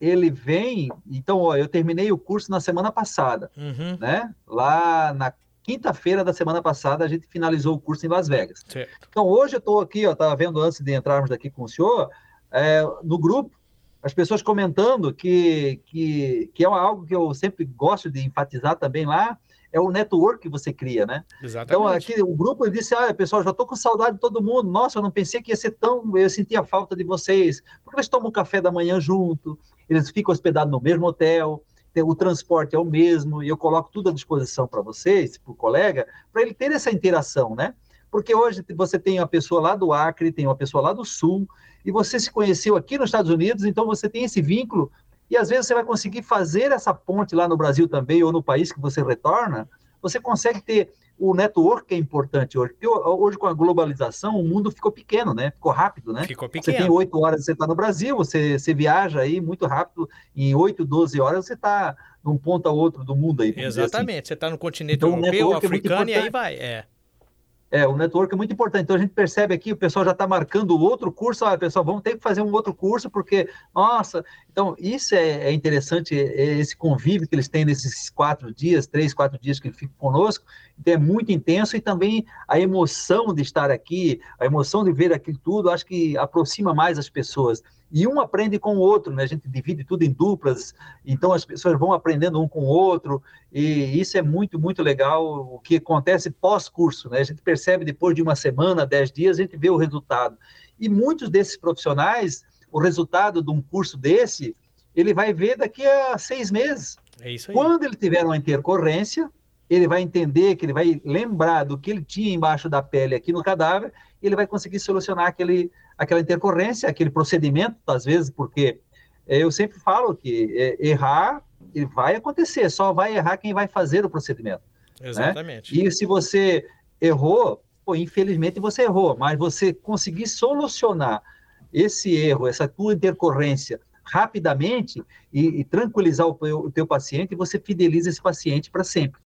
ele vem. Então, ó, eu terminei o curso na semana passada, uhum. né? Lá na quinta-feira da semana passada, a gente finalizou o curso em Las Vegas. Certo. Então, hoje eu estou aqui, ó, estava vendo antes de entrarmos daqui com o senhor, é, no grupo, as pessoas comentando que, que, que é algo que eu sempre gosto de enfatizar também lá, é o network que você cria, né? Exatamente. Então, aqui o grupo disse: Ah, pessoal, já estou com saudade de todo mundo. Nossa, eu não pensei que ia ser tão. Eu sentia falta de vocês. Porque eles tomam café da manhã junto, eles ficam hospedados no mesmo hotel, o transporte é o mesmo, e eu coloco tudo à disposição para vocês, para o colega, para ele ter essa interação, né? Porque hoje você tem uma pessoa lá do Acre, tem uma pessoa lá do Sul, e você se conheceu aqui nos Estados Unidos, então você tem esse vínculo e às vezes você vai conseguir fazer essa ponte lá no Brasil também, ou no país que você retorna, você consegue ter o network é importante hoje. Porque hoje, com a globalização, o mundo ficou pequeno, né? Ficou rápido, né? Ficou pequeno. Você tem oito horas, você está no Brasil, você, você viaja aí muito rápido, em oito, doze horas você está num ponto a outro do mundo aí. Assim. Exatamente, assim. você está no continente então, europeu, africano, é e aí vai. É. É, o network é muito importante. Então a gente percebe aqui, o pessoal já está marcando outro curso. Ah, pessoal, vamos ter que fazer um outro curso, porque, nossa, então isso é, é interessante, é, esse convívio que eles têm nesses quatro dias, três, quatro dias que eles ficam conosco. Então é muito intenso e também a emoção de estar aqui, a emoção de ver aquilo tudo, acho que aproxima mais as pessoas e um aprende com o outro, né? A gente divide tudo em duplas, então as pessoas vão aprendendo um com o outro, e isso é muito, muito legal, o que acontece pós-curso, né? A gente percebe depois de uma semana, dez dias, a gente vê o resultado. E muitos desses profissionais, o resultado de um curso desse, ele vai ver daqui a seis meses. É isso aí. Quando ele tiver uma intercorrência, ele vai entender que ele vai lembrar do que ele tinha embaixo da pele aqui no cadáver, e ele vai conseguir solucionar aquele aquela intercorrência, aquele procedimento, às vezes, porque é, eu sempre falo que é, errar vai acontecer, só vai errar quem vai fazer o procedimento. Né? Exatamente. Né? E se você errou, pô, infelizmente você errou, mas você conseguir solucionar esse erro, essa tua intercorrência rapidamente e, e tranquilizar o, o teu paciente, você fideliza esse paciente para sempre.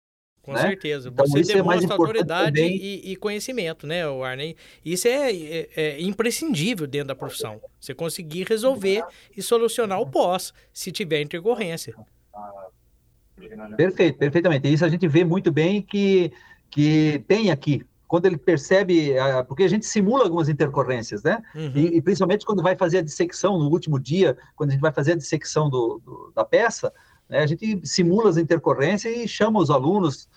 Com né? certeza. Então, Você isso demonstra é autoridade e, e, conhecimento, né, Arney? Isso é, é, é, imprescindível dentro da profissão. Você conseguir resolver e solucionar o pós, se tiver intercorrência. Perfeito, perfeitamente. Isso a gente vê muito bem que, que tem aqui. Quando ele percebe, porque a gente simula algumas intercorrências, né? Uhum. E, e, principalmente quando vai fazer a dissecção no último dia, quando a gente vai fazer a dissecção do, do da peça, né, a gente simula as intercorrências e chama os alunos,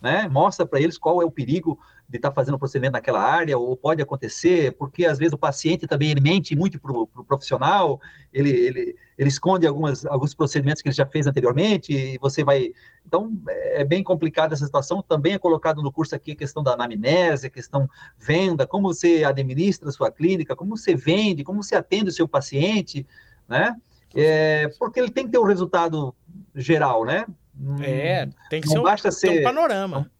né, mostra para eles qual é o perigo de estar tá fazendo o procedimento naquela área, ou pode acontecer, porque às vezes o paciente também ele mente muito para o pro profissional, ele, ele, ele esconde algumas, alguns procedimentos que ele já fez anteriormente, e você vai. Então, é bem complicada essa situação. Também é colocado no curso aqui a questão da anamnese, a questão venda, como você administra a sua clínica, como você vende, como você atende o seu paciente, né? É, porque ele tem que ter um resultado geral, né? É, tem que não ser, basta um, ser um panorama.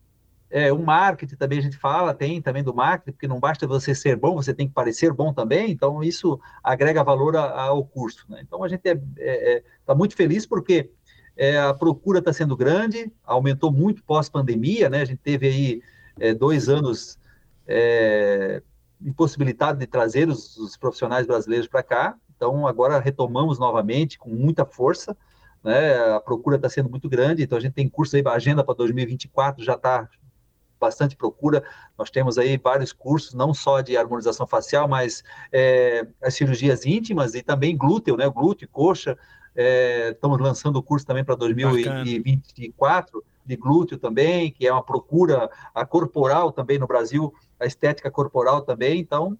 É, o marketing também a gente fala, tem também do marketing, porque não basta você ser bom, você tem que parecer bom também, então isso agrega valor a, ao curso. Né? Então a gente está é, é, tá muito feliz porque é, a procura está sendo grande, aumentou muito pós-pandemia, né? A gente teve aí é, dois anos é, impossibilitado de trazer os, os profissionais brasileiros para cá, então, agora retomamos novamente com muita força. Né? A procura está sendo muito grande, então a gente tem curso aí, a agenda para 2024 já está bastante procura. Nós temos aí vários cursos, não só de harmonização facial, mas é, as cirurgias íntimas e também glúteo, né? Glúteo, coxa. É, estamos lançando o curso também para 2024 Bacana. de glúteo também, que é uma procura a corporal também no Brasil, a estética corporal também. Então,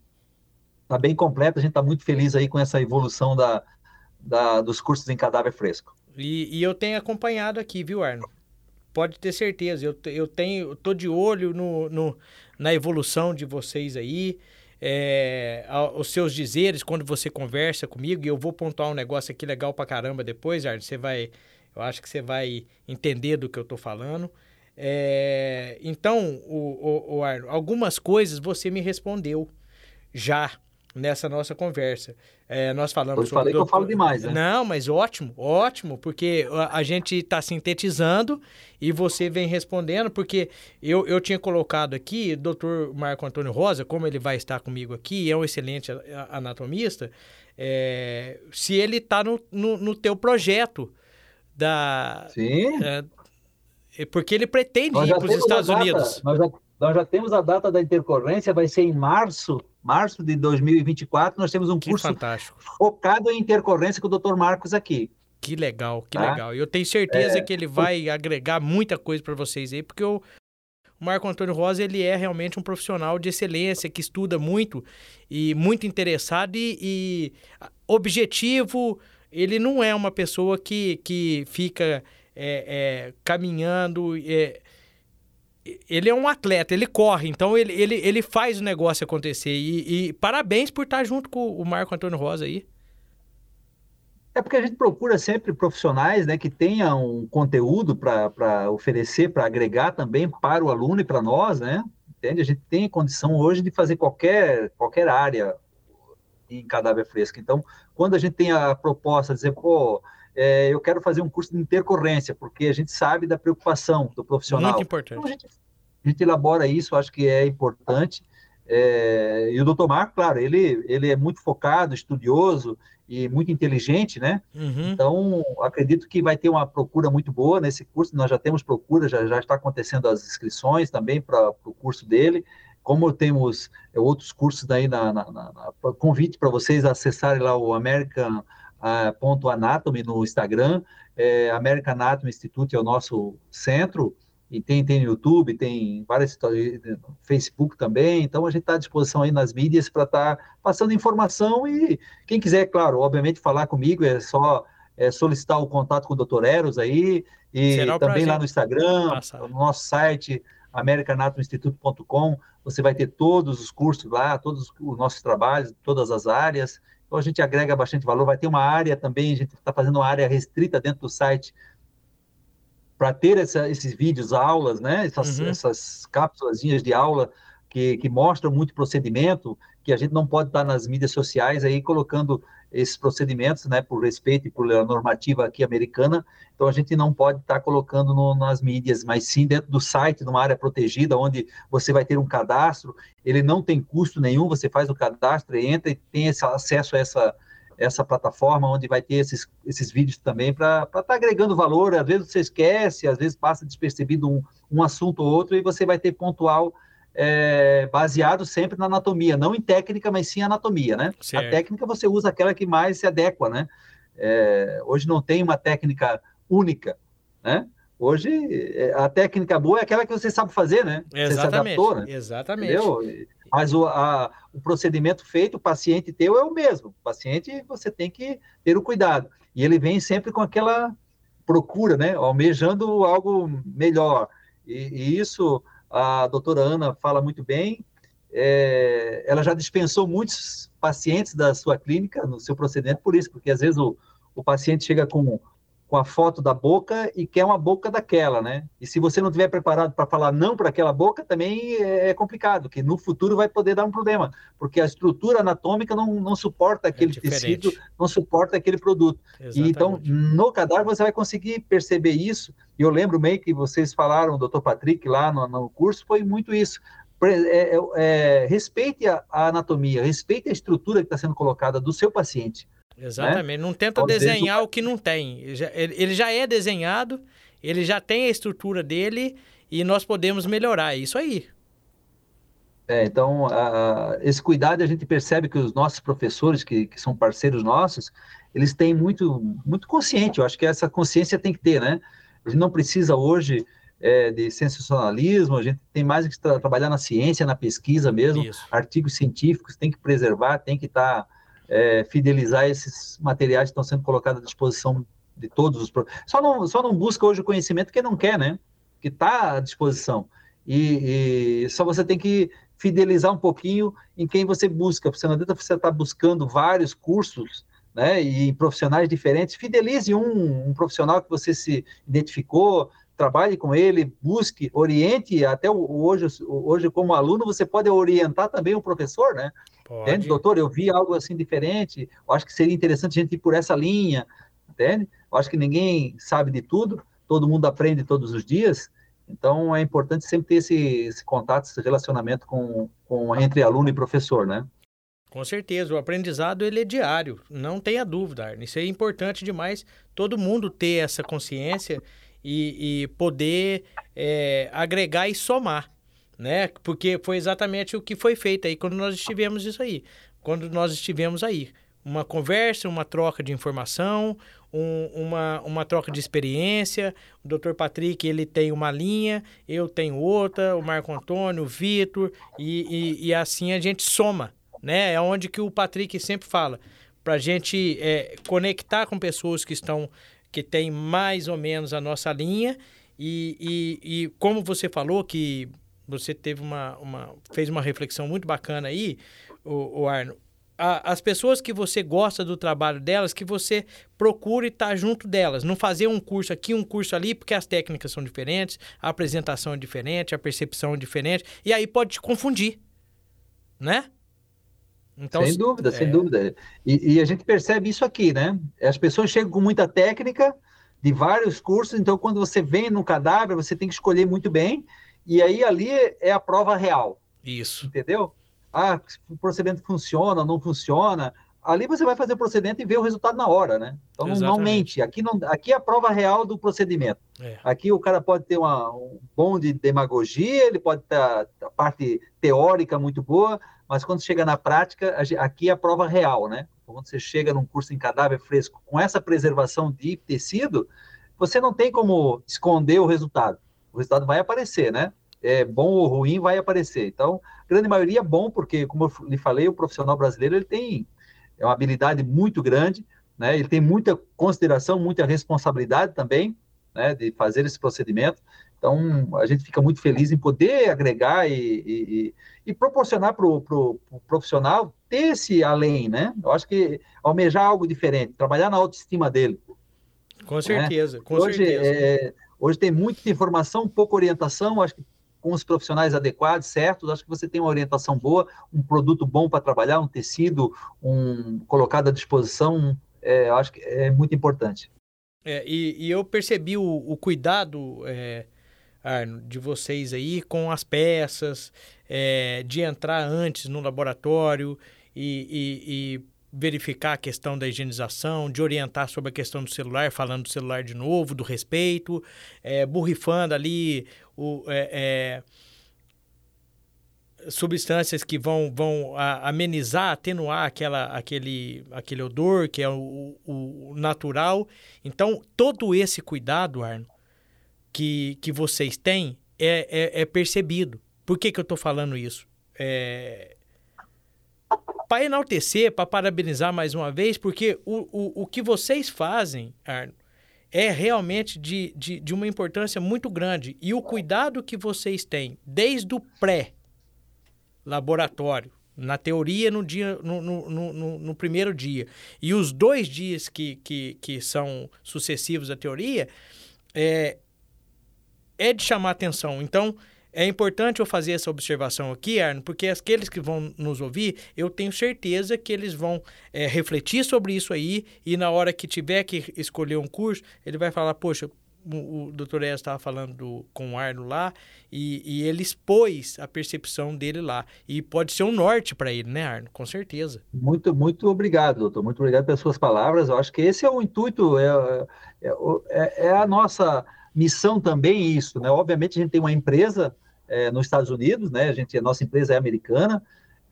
está bem completo, a gente está muito feliz aí com essa evolução da, da, dos cursos em cadáver fresco. E, e, eu tenho acompanhado aqui, viu, Arno? Pode ter certeza, eu, eu tenho, tô de olho no, no, na evolução de vocês aí, é, os seus dizeres quando você conversa comigo, e eu vou pontuar um negócio aqui legal pra caramba depois, Arno, você vai, eu acho que você vai entender do que eu tô falando. É, então, o, o, o Arno, algumas coisas você me respondeu já nessa nossa conversa. É, nós falamos eu falei que eu falo demais, né? Não, mas ótimo, ótimo, porque a, a gente está sintetizando e você vem respondendo, porque eu, eu tinha colocado aqui, doutor Marco Antônio Rosa, como ele vai estar comigo aqui, é um excelente anatomista, é, se ele está no, no, no, teu projeto da... Sim. É, é porque ele pretende nós ir para os Estados Unidos. Nós já, nós já temos a data da intercorrência, vai ser em março março de 2024, nós temos um que curso fantástico. focado em intercorrência com o Dr. Marcos aqui. Que legal, que tá? legal. Eu tenho certeza é... que ele vai agregar muita coisa para vocês aí, porque o Marco Antônio Rosa ele é realmente um profissional de excelência que estuda muito e muito interessado e, e objetivo. Ele não é uma pessoa que, que fica é, é, caminhando. É, ele é um atleta, ele corre, então ele, ele, ele faz o negócio acontecer. E, e, parabéns por estar junto com o Marco Antônio Rosa aí. É porque a gente procura sempre profissionais né, que tenham um conteúdo para oferecer, para agregar também para o aluno e para nós, né? Entende? A gente tem condição hoje de fazer qualquer, qualquer área em cadáver fresco. Então, quando a gente tem a proposta de dizer, pô, é, eu quero fazer um curso de intercorrência, porque a gente sabe da preocupação do profissional. Muito importante. Então, a, gente, a gente elabora isso, acho que é importante. É, e o doutor Marco, claro, ele, ele é muito focado, estudioso e muito inteligente, né? Uhum. Então, acredito que vai ter uma procura muito boa nesse curso. Nós já temos procura, já, já está acontecendo as inscrições também para o curso dele. Como temos é, outros cursos daí na, na, na, na convite para vocês acessarem lá o American ponto anatomy no Instagram, é, American Anatomy Institute é o nosso centro, e tem, tem no YouTube, tem várias no Facebook também, então a gente está à disposição aí nas mídias para estar tá passando informação e quem quiser, claro, obviamente falar comigo é só é, solicitar o contato com o Dr. Eros aí, e também lá no Instagram, Passar. no nosso site, americanatominstitute.com, você vai ter todos os cursos lá, todos os nossos trabalhos, todas as áreas, então a gente agrega bastante valor. Vai ter uma área também, a gente está fazendo uma área restrita dentro do site para ter essa, esses vídeos, aulas, né? Essas, uhum. essas cápsulas de aula que, que mostram muito procedimento, que a gente não pode estar nas mídias sociais aí colocando esses procedimentos, né, por respeito e por normativa aqui americana. Então a gente não pode estar tá colocando no, nas mídias, mas sim dentro do site, numa área protegida, onde você vai ter um cadastro. Ele não tem custo nenhum, você faz o cadastro, entra e tem esse acesso a essa essa plataforma onde vai ter esses, esses vídeos também para estar tá agregando valor. Às vezes você esquece, às vezes passa despercebido um, um assunto ou outro e você vai ter pontual é, baseado sempre na anatomia, não em técnica, mas sim anatomia, né? Certo. A técnica você usa aquela que mais se adequa, né? É, hoje não tem uma técnica única, né? Hoje é, a técnica boa é aquela que você sabe fazer, né? Exatamente. Adaptou, né? Exatamente. Entendeu? Mas o, a, o procedimento feito, o paciente teu é o mesmo. O paciente você tem que ter o cuidado. E ele vem sempre com aquela procura, né? Almejando algo melhor. E, e isso a doutora Ana fala muito bem. É, ela já dispensou muitos pacientes da sua clínica no seu procedimento por isso, porque às vezes o, o paciente chega com com a foto da boca e quer uma boca daquela, né? E se você não tiver preparado para falar não para aquela boca, também é complicado, que no futuro vai poder dar um problema, porque a estrutura anatômica não, não suporta aquele é tecido, não suporta aquele produto. E, então, no cadáver você vai conseguir perceber isso. E eu lembro meio que vocês falaram, doutor Patrick, lá no, no curso, foi muito isso. É, é, é, respeite a, a anatomia, respeite a estrutura que está sendo colocada do seu paciente. Exatamente. Né? Não tenta desenhar o que não tem. Ele já é desenhado, ele já tem a estrutura dele e nós podemos melhorar. É isso aí. É, então, a, esse cuidado a gente percebe que os nossos professores, que, que são parceiros nossos, eles têm muito, muito consciente. Eu acho que essa consciência tem que ter, né? A gente não precisa hoje é, de sensacionalismo, a gente tem mais que tra trabalhar na ciência, na pesquisa mesmo, Isso. artigos científicos, tem que preservar, tem que estar tá é, fidelizar esses materiais que estão sendo colocados à disposição de todos os só não só não busca hoje o conhecimento que não quer né que está à disposição e, e, só você tem que fidelizar um pouquinho em quem você busca você não adianta você estar tá buscando vários cursos né e profissionais diferentes fidelize um, um profissional que você se identificou trabalhe com ele, busque, oriente, até hoje, hoje como aluno, você pode orientar também o professor, né? Pode. Entende? Doutor, eu vi algo assim diferente, eu acho que seria interessante a gente ir por essa linha, entende? Eu acho que ninguém sabe de tudo, todo mundo aprende todos os dias, então é importante sempre ter esse, esse contato, esse relacionamento com, com entre aluno e professor, né? Com certeza, o aprendizado ele é diário, não tenha dúvida, Arne. Isso é importante demais, todo mundo ter essa consciência e, e poder é, agregar e somar, né? Porque foi exatamente o que foi feito aí quando nós estivemos isso aí, quando nós estivemos aí. Uma conversa, uma troca de informação, um, uma, uma troca de experiência. O Dr. Patrick ele tem uma linha, eu tenho outra, o Marco Antônio, o Vitor, e, e, e, assim a gente soma, né? É onde que o Patrick sempre fala, para a gente é, conectar com pessoas que estão que tem mais ou menos a nossa linha. E, e, e como você falou que você teve uma, uma fez uma reflexão muito bacana aí, o, o Arno. As pessoas que você gosta do trabalho delas, que você procure estar junto delas. Não fazer um curso aqui, um curso ali, porque as técnicas são diferentes, a apresentação é diferente, a percepção é diferente, e aí pode te confundir, né? Então, sem dúvida, é... sem dúvida. E, e, a gente percebe isso aqui, né? As pessoas chegam com muita técnica de vários cursos, então quando você vem no cadáver, você tem que escolher muito bem, e aí ali é a prova real. Isso. Entendeu? Ah, o procedimento funciona, não funciona. Ali você vai fazer o procedimento e ver o resultado na hora, né? Então Exatamente. não mente. Aqui, não, aqui é a prova real do procedimento. É. Aqui o cara pode ter uma, um bom de demagogia, ele pode ter a, a parte teórica muito boa, mas quando chega na prática, aqui é a prova real, né? Quando você chega num curso em cadáver fresco com essa preservação de tecido, você não tem como esconder o resultado. O resultado vai aparecer, né? É bom ou ruim, vai aparecer. Então, grande maioria é bom, porque, como eu lhe falei, o profissional brasileiro ele tem é uma habilidade muito grande, né? Ele tem muita consideração, muita responsabilidade também, né? De fazer esse procedimento. Então, a gente fica muito feliz em poder agregar e, e, e proporcionar para o pro, pro profissional ter esse além, né? Eu acho que almejar algo diferente, trabalhar na autoestima dele. Com certeza, né? com hoje, certeza. É, hoje tem muita informação, pouca orientação, acho que com os profissionais adequados, certos, acho que você tem uma orientação boa, um produto bom para trabalhar, um tecido um, colocado à disposição, é, acho que é muito importante. É, e, e, eu percebi o, o cuidado, é, de vocês aí com as peças, é, de entrar antes no laboratório e, e, e verificar a questão da higienização, de orientar sobre a questão do celular, falando do celular de novo, do respeito, é, borrifando ali o, é, é, substâncias que vão, vão amenizar, atenuar aquela, aquele, aquele odor que é o, o, natural. Então, todo esse cuidado, Arno, que, que vocês têm é, é, é percebido. Por que, que eu estou falando isso? É, para enaltecer, para parabenizar mais uma vez, porque o, o, o que vocês fazem, Arno, é realmente de, de, de uma importância muito grande. E o cuidado que vocês têm, desde o pré-laboratório, na teoria no, dia, no, no, no, no, primeiro dia, e os dois dias que, que, que são sucessivos à teoria, é, é de chamar atenção. Então, é importante eu fazer essa observação aqui, Arno, porque aqueles que vão nos ouvir, eu tenho certeza que eles vão é, refletir sobre isso aí e na hora que tiver que escolher um curso, ele vai falar, poxa, o, o doutor Ezio estava falando do, com o Arno lá e, e, ele expôs a percepção dele lá. E pode ser um norte para ele, né, Arno? Com certeza. Muito, muito obrigado, doutor. Muito obrigado pelas suas palavras. Eu acho que esse é o intuito, é, é, é, é a nossa missão também, isso, né? Obviamente a gente tem uma empresa é, nos Estados Unidos, né? A gente, a nossa empresa é americana,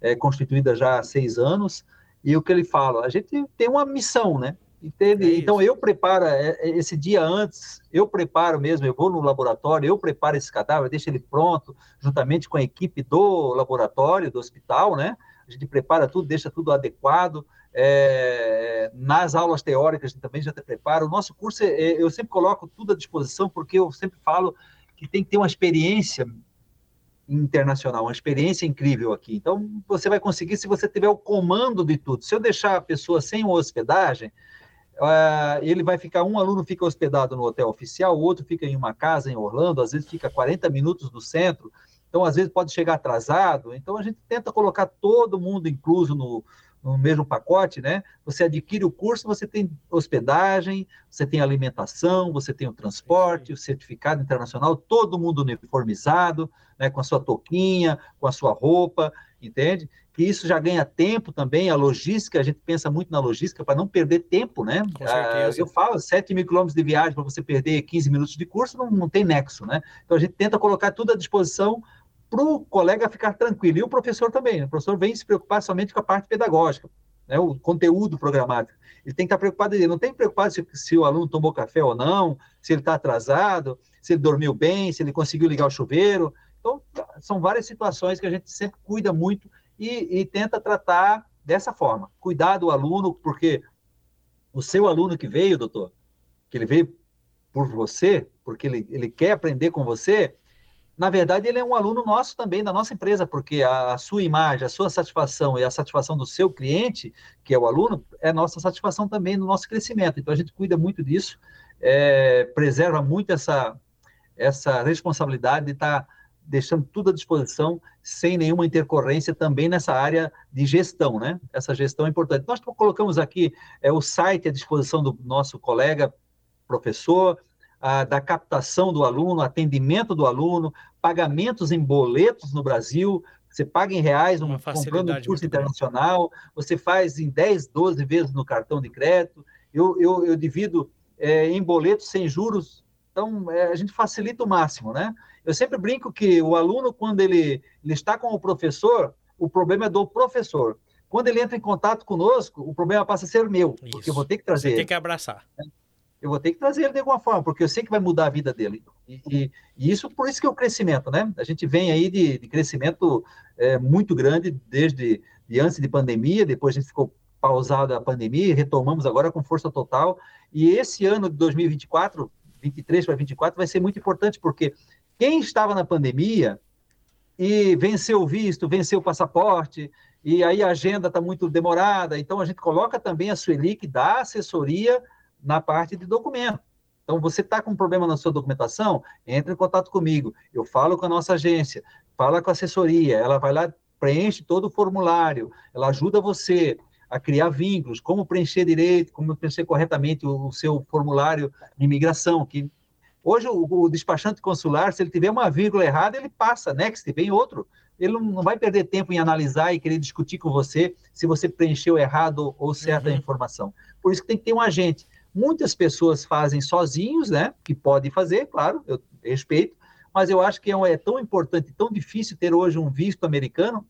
é constituída já há seis anos, e o que ele fala, a gente tem uma missão, né? Entende? É então eu preparo é, é, esse dia antes, eu preparo mesmo, eu vou no laboratório, eu preparo esse cadáver, deixo ele pronto, juntamente com a equipe do laboratório, do hospital, né? A gente prepara tudo, deixa tudo adequado. É, nas aulas teóricas a gente também já te prepara. O nosso curso, é, eu sempre coloco tudo à disposição, porque eu sempre falo que tem que ter uma experiência internacional, uma experiência incrível aqui. Então, você vai conseguir se você tiver o comando de tudo. Se eu deixar a pessoa sem hospedagem, uh, ele vai ficar, um aluno fica hospedado no hotel oficial, o outro fica em uma casa em Orlando, às vezes fica 40 minutos do centro, então às vezes pode chegar atrasado. Então, a gente tenta colocar todo mundo incluso no, no mesmo pacote, né? Você adquire o curso, você tem hospedagem, você tem alimentação, você tem o transporte, o certificado internacional, todo mundo uniformizado, né? Com a sua touquinha, com a sua roupa, entende? Que isso já ganha tempo também, a logística, a gente pensa muito na logística para não perder tempo, né? Ah, eu falo, 7 mil quilômetros de viagem para você perder 15 minutos de curso, não, não tem nexo, né? Então a gente tenta colocar tudo à disposição para o colega ficar tranquilo. E o professor também. Né? O professor vem se preocupar somente com a parte pedagógica, né? o conteúdo programático. Ele tem que estar preocupado, ele não tem preocupado se, se o aluno tomou café ou não, se ele está atrasado, se ele dormiu bem, se ele conseguiu ligar o chuveiro. Então, são várias situações que a gente sempre cuida muito e, e tenta tratar dessa forma. Cuidar do aluno, porque o seu aluno que veio, doutor, que ele veio por você, porque ele, ele quer aprender com você, na verdade, ele é um aluno nosso também, da nossa empresa, porque a, sua imagem, a sua satisfação e a satisfação do seu cliente, que é o aluno, é nossa satisfação também no nosso crescimento. Então, a gente cuida muito disso, é, preserva muito essa, essa responsabilidade de estar tá deixando tudo à disposição, sem nenhuma intercorrência também nessa área de gestão, né? Essa gestão é importante. Nós colocamos aqui é, o site à disposição do nosso colega professor, da captação do aluno, atendimento do aluno, pagamentos em boletos no Brasil, você paga em reais um, comprando um curso internacional, você faz em 10, 12 vezes no cartão de crédito, eu, eu, eu divido é, em boletos sem juros, então é, a gente facilita o máximo, né? Eu sempre brinco que o aluno, quando ele, ele está com o professor, o problema é do professor. Quando ele entra em contato conosco, o problema passa a ser meu, Isso. porque eu vou ter que trazer. Você tem que abraçar. É eu vou ter que trazer ele de alguma forma, porque eu sei que vai mudar a vida dele. E, e, e isso, por isso que é o crescimento, né? A gente vem aí de, de crescimento é, muito grande desde de antes de pandemia, depois a gente ficou pausada a pandemia, retomamos agora com força total. E esse ano de 2024, 23 para 24, vai ser muito importante, porque quem estava na pandemia e venceu o visto, venceu o passaporte, e aí a agenda está muito demorada, então a gente coloca também a Sueli, que dá assessoria na parte de documento. Então, você está com um problema na sua documentação, entre em contato comigo. Eu falo com a nossa agência, fala com a assessoria, ela vai lá, preenche todo o formulário, ela ajuda você a criar vínculos, como preencher direito, como preencher corretamente o, o seu formulário de imigração, que hoje o, o, despachante consular, se ele tiver uma vírgula errada, ele passa, next, vem outro. Ele não, não vai perder tempo em analisar e querer discutir com você se você preencheu errado ou certa uhum. informação. Por isso que tem que ter um agente. Muitas pessoas fazem sozinhos, né? Que podem fazer, claro, eu respeito, mas eu acho que é, é tão importante, tão difícil ter hoje um visto americano,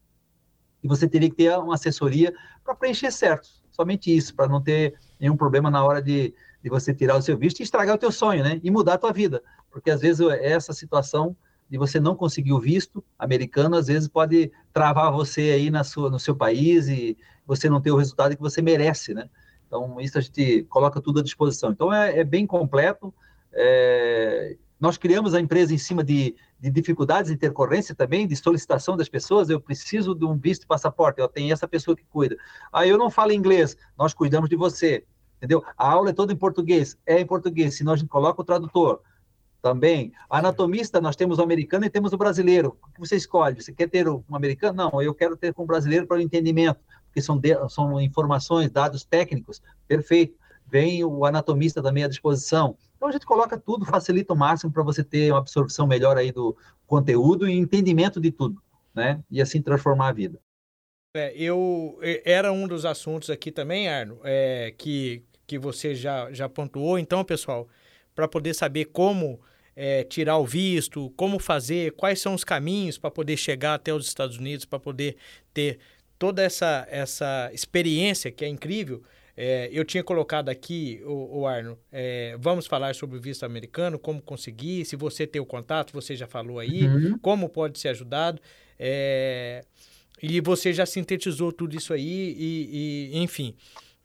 que você teria que ter uma assessoria para preencher certo. Somente isso, para não ter nenhum problema na hora de, de você tirar o seu visto e estragar o teu sonho, né? E mudar a tua vida. Porque às vezes essa situação de você não conseguir o visto americano, às vezes pode travar você aí na sua, no seu país e você não ter o resultado que você merece, né? Então, isso a gente coloca tudo à disposição. Então, é, é bem completo. É... Nós criamos a empresa em cima de, de dificuldades de intercorrência também, de solicitação das pessoas. Eu preciso de um visto de passaporte, eu tenho essa pessoa que cuida. Ah, eu não falo inglês, nós cuidamos de você. Entendeu? A aula é toda em português, é em português, senão a gente coloca o tradutor também. Anatomista, nós temos o americano e temos o brasileiro. O que você escolhe? Você quer ter um americano? Não, eu quero ter com o brasileiro para o entendimento porque são, de, são informações, dados técnicos, perfeito. Vem o anatomista também à disposição. Então a gente coloca tudo, facilita o máximo para você ter uma absorção melhor aí do conteúdo e entendimento de tudo, né? E assim transformar a vida. É, eu era um dos assuntos aqui também, Arno, é, que, que você já, já pontuou. Então, pessoal, para poder saber como é, tirar o visto, como fazer, quais são os caminhos para poder chegar até os Estados Unidos, para poder ter toda essa, essa experiência que é incrível. É, eu tinha colocado aqui, o, o Arno, é, vamos falar sobre o visto americano, como conseguir, se você tem o contato, você já falou aí, uhum. como pode ser ajudado. É, e você já sintetizou tudo isso aí e, e, enfim,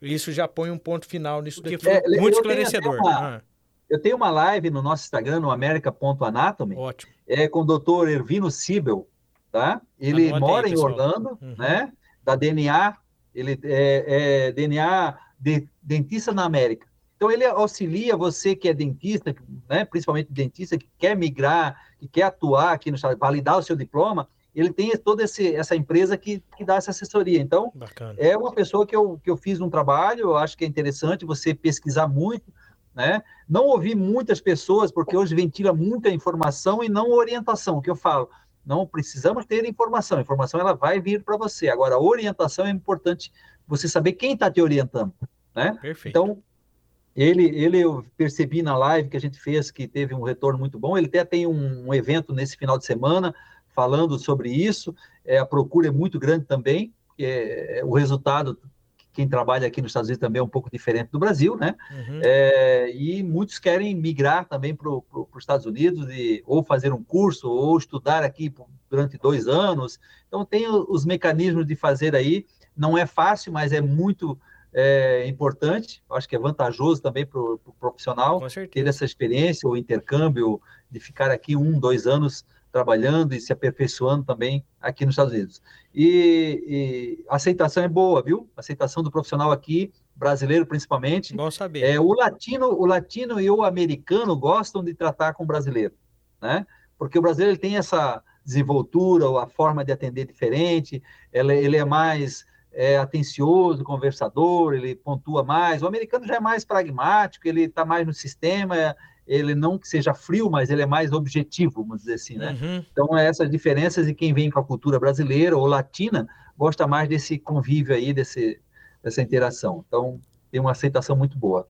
isso já põe um ponto final nisso daqui. Foi é, muito esclarecedor. Uma, ah. Eu tenho uma live no nosso Instagram, no america.anatomy, Ótimo. é com o doutor Ervino Sibel, tá? Ele mora aí, em Orlando, uhum. né? Da DNA, ele é, é DNA de dentista na América. Então ele auxilia você que é dentista, né, principalmente dentista que quer migrar, que quer atuar aqui no estado, validar o seu diploma, ele tem toda esse, essa empresa que, que dá essa assessoria. Então, Bacana. é uma pessoa que eu, que eu fiz um trabalho, eu acho que é interessante você pesquisar muito, né? Não ouvir muitas pessoas, porque hoje ventila muita informação e não orientação, o que eu falo. Não precisamos ter informação. A informação ela vai vir para você. Agora, a orientação é importante você saber quem está te orientando. Né? Perfeito. Então, ele, ele eu percebi na live que a gente fez que teve um retorno muito bom. Ele até tem um, um evento nesse final de semana falando sobre isso. É, a procura é muito grande também. É, o resultado quem trabalha aqui nos Estados Unidos também é um pouco diferente do Brasil, né? Uhum. É, e muitos querem migrar também para os Estados Unidos e ou fazer um curso ou estudar aqui durante dois anos. Então tem os mecanismos de fazer aí. Não é fácil, mas é muito é, importante. Eu acho que é vantajoso também para o pro profissional ter essa experiência, o intercâmbio de ficar aqui um, dois anos trabalhando e se aperfeiçoando também aqui nos Estados Unidos. E, e, a aceitação é boa, viu? A aceitação do profissional aqui, brasileiro principalmente. Bom saber. É, o latino, o latino e o americano gostam de tratar com o brasileiro, né? Porque o brasileiro tem essa desenvoltura, a forma de atender diferente, ele, ele é mais é, atencioso, conversador, ele pontua mais. O americano já é mais pragmático, ele está mais no sistema, ele não que seja frio, mas ele é mais objetivo, vamos dizer assim, né? Uhum. Então, é essas diferenças e quem vem com a cultura brasileira ou latina gosta mais desse convívio aí, desse, dessa interação. Então, tem uma aceitação muito boa.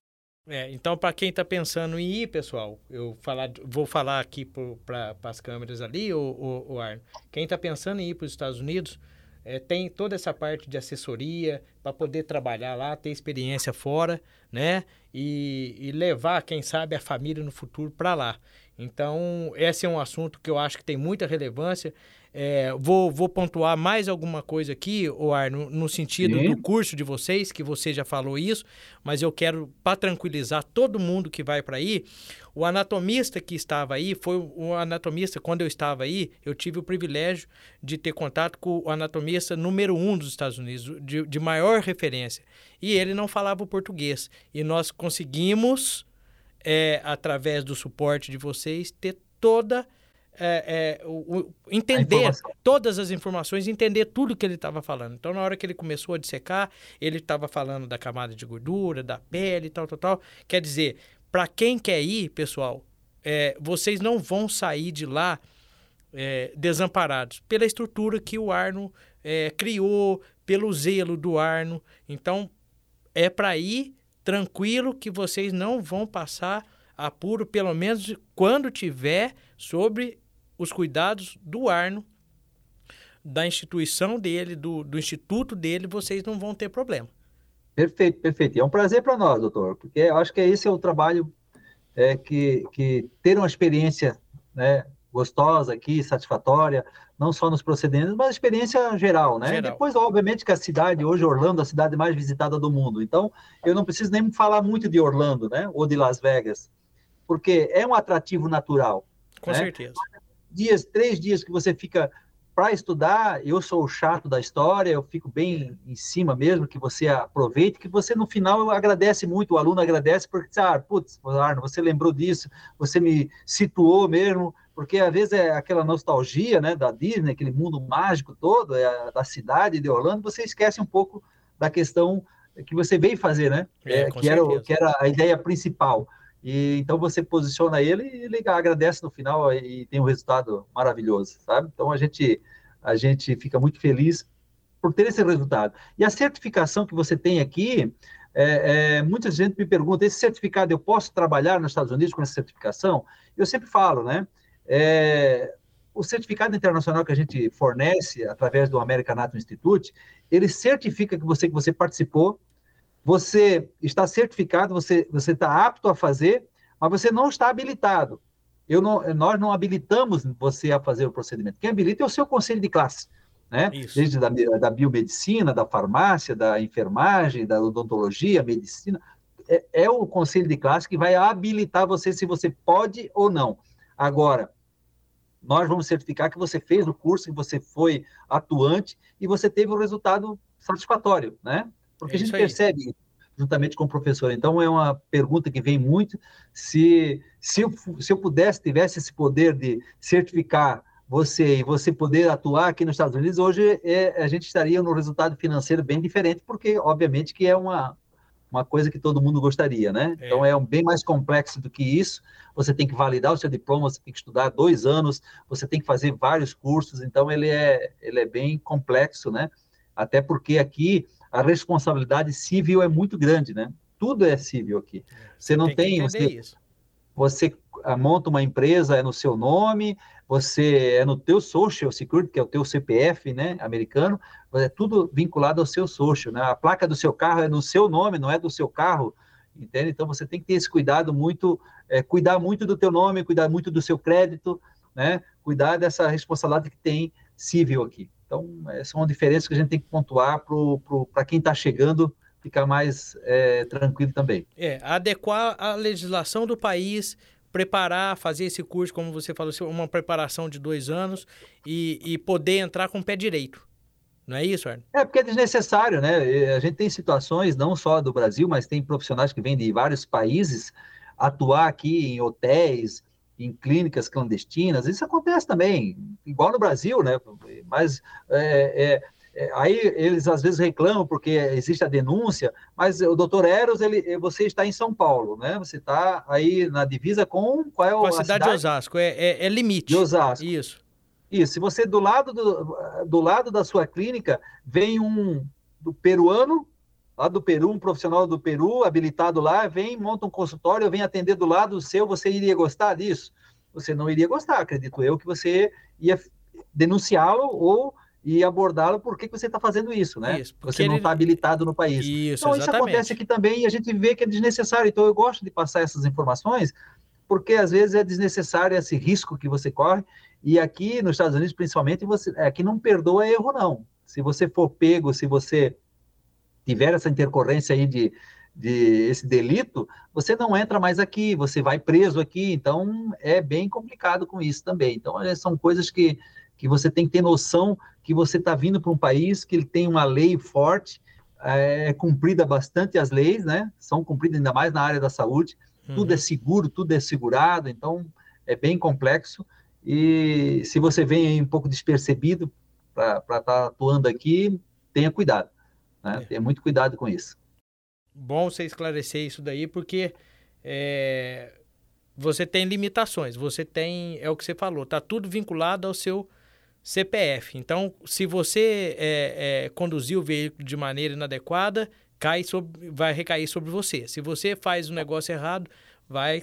É, então, para quem está pensando em ir, pessoal, eu falar, vou falar aqui para as câmeras ali, o, o, Arno. Quem está pensando em ir para os Estados Unidos, é, tem toda essa parte de assessoria para poder trabalhar lá, ter experiência fora, né? E, e levar, quem sabe, a família no futuro para lá. Então, esse é um assunto que eu acho que tem muita relevância. É, vou, vou pontuar mais alguma coisa aqui, Arno, no sentido Sim. do curso de vocês, que você já falou isso, mas eu quero, para tranquilizar todo mundo que vai para aí, o anatomista que estava aí, foi o anatomista, quando eu estava aí, eu tive o privilégio de ter contato com o anatomista número um dos Estados Unidos, de, de maior referência. E ele não falava o português. E nós conseguimos é, através do suporte de vocês, ter toda é, é, o, o, entender todas as informações, entender tudo que ele estava falando. Então, na hora que ele começou a dissecar, ele estava falando da camada de gordura, da pele, tal, tal, tal. Quer dizer, para quem quer ir, pessoal, é, vocês não vão sair de lá é, desamparados pela estrutura que o Arno é, criou, pelo zelo do Arno. Então, é para ir tranquilo que vocês não vão passar apuro, pelo menos quando tiver sobre os cuidados do Arno, da instituição dele, do, do instituto dele, vocês não vão ter problema. Perfeito, perfeito. É um prazer para nós, doutor, porque eu acho que esse é o trabalho é, que, que ter uma experiência né, gostosa aqui, satisfatória, não só nos procedimentos, mas experiência geral, né? Geral. Depois, obviamente, que a cidade, hoje, Orlando, é a cidade mais visitada do mundo. Então, eu não preciso nem falar muito de Orlando, né? Ou de Las Vegas, porque é um atrativo natural. Com né? certeza dias, três dias que você fica para estudar, eu sou o chato da história, eu fico bem em cima mesmo, que você aproveite, que você no final agradece muito, o aluno agradece, porque, ah, putz, Arno, você lembrou disso, você me situou mesmo, porque às vezes é aquela nostalgia, né, da Disney, aquele mundo mágico todo, é, da cidade de Orlando, você esquece um pouco da questão que você veio fazer, né, é, é, que, era, que era a ideia principal. E então você posiciona ele e ele agradece no final e tem um resultado maravilhoso, sabe? Então a gente a gente fica muito feliz por ter esse resultado. E a certificação que você tem aqui, é, é, muita gente me pergunta: esse certificado eu posso trabalhar nos Estados Unidos com essa certificação? Eu sempre falo, né? É, o certificado internacional que a gente fornece através do American Anatomy Institute, ele certifica que você que você participou você está certificado, você, você está apto a fazer, mas você não está habilitado. Eu não, nós não habilitamos você a fazer o procedimento. Quem habilita é o seu conselho de classe, né? Isso. Desde da, da biomedicina, da farmácia, da enfermagem, da odontologia, medicina. É, é o conselho de classe que vai habilitar você se você pode ou não. Agora, nós vamos certificar que você fez o curso, que você foi atuante e você teve um resultado satisfatório, né? Porque é a gente percebe juntamente com o professor. Então, é uma pergunta que vem muito. Se, se, eu, se eu pudesse, tivesse esse poder de certificar você e você poder atuar aqui nos Estados Unidos, hoje é, a gente estaria no resultado financeiro bem diferente, porque, obviamente, que é uma, uma coisa que todo mundo gostaria, né? É. Então, é um, bem mais complexo do que isso. Você tem que validar o seu diploma, você tem que estudar dois anos, você tem que fazer vários cursos, então ele é, ele é bem complexo, né? Até porque aqui a responsabilidade civil é muito grande, né? Tudo é civil aqui. Você não tem, tem você, isso. você ah, monta uma empresa é no seu nome, você é no teu social security, que é o teu CPF, né, americano, é tudo vinculado ao seu social, né? A placa do seu carro é no seu nome, não é do seu carro, entende? Então você tem que ter esse cuidado muito, é, cuidar muito do teu nome, cuidar muito do seu crédito, né? Cuidar dessa responsabilidade que tem civil aqui. Então, essa é uma diferença que a gente tem que pontuar para quem está chegando ficar mais é, tranquilo também. É, adequar a legislação do país, preparar, fazer esse curso, como você falou, uma preparação de dois anos e, e poder entrar com o pé direito. Não é isso, Arno? É, porque é desnecessário, né? A gente tem situações, não só do Brasil, mas tem profissionais que vêm de vários países atuar aqui em hotéis, em clínicas clandestinas, isso acontece também, igual no Brasil, né? Mas é, é, é, aí eles às vezes reclamam porque existe a denúncia, mas o doutor Eros, ele, você está em São Paulo, né? Você está aí na divisa com qual é com a, a cidade, cidade, de Osasco, é, é, é, limite. De Osasco. Isso. Isso. Se você do lado do, do lado da sua clínica vem um do peruano lá do Peru, um profissional do Peru, habilitado lá, vem, monta um consultório, vem atender do lado seu, você iria gostar disso? Você não iria gostar, acredito eu, que você ia denunciá-lo ou e abordá-lo por que, você está fazendo isso, né? Isso, você não está ele... habilitado no país. Isso, então, exatamente. isso acontece aqui também e a gente vê que é desnecessário. Então, eu gosto de passar essas informações, porque às vezes é desnecessário esse risco que você corre. E aqui nos Estados Unidos, principalmente, você aqui não perdoa erro, não. Se você for pego, se você tiver essa intercorrência aí de, de esse delito, você não entra mais aqui, você vai preso aqui, então é bem complicado com isso também. Então, é, são coisas que, que você tem que ter noção que você está vindo para um país que ele tem uma lei forte, é cumprida bastante as leis, né? São cumpridas ainda mais na área da saúde. uhum. tudo é seguro, tudo é segurado, então é bem complexo. E se você vem um pouco despercebido para estar tá atuando aqui, tenha cuidado. Né? É. Tenha muito cuidado com isso. Bom você esclarecer isso daí, porque é, você tem limitações, você tem, é o que você falou, tá tudo vinculado ao seu CPF. Então, se você é, é, conduzir o veículo de maneira inadequada, cai sobre, vai recair sobre você. Se você faz um negócio errado, vai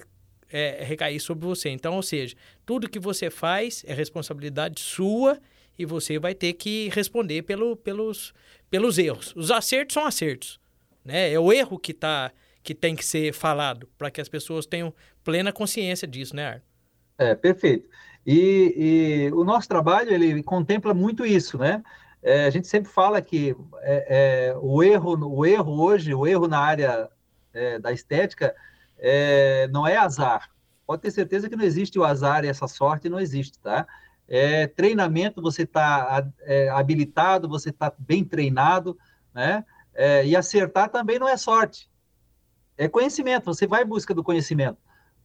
é, recair sobre você. Então, ou seja, tudo que você faz é responsabilidade sua e você vai ter que responder pelo, pelos, pelos erros. Os acertos são acertos. Né? É o erro que, tá, que tem que ser falado para que as pessoas tenham plena consciência disso, né, Arno? É, perfeito. E, e, o nosso trabalho, ele contempla muito isso, né? É, a gente sempre fala que é, é, o, erro, o erro hoje, o erro na área é, da estética, é, não é azar. Pode ter certeza que não existe o azar e essa sorte não existe, tá? É, treinamento, você está é, habilitado, você está bem treinado, né? É, e acertar também não é sorte, é conhecimento, você vai em busca do conhecimento.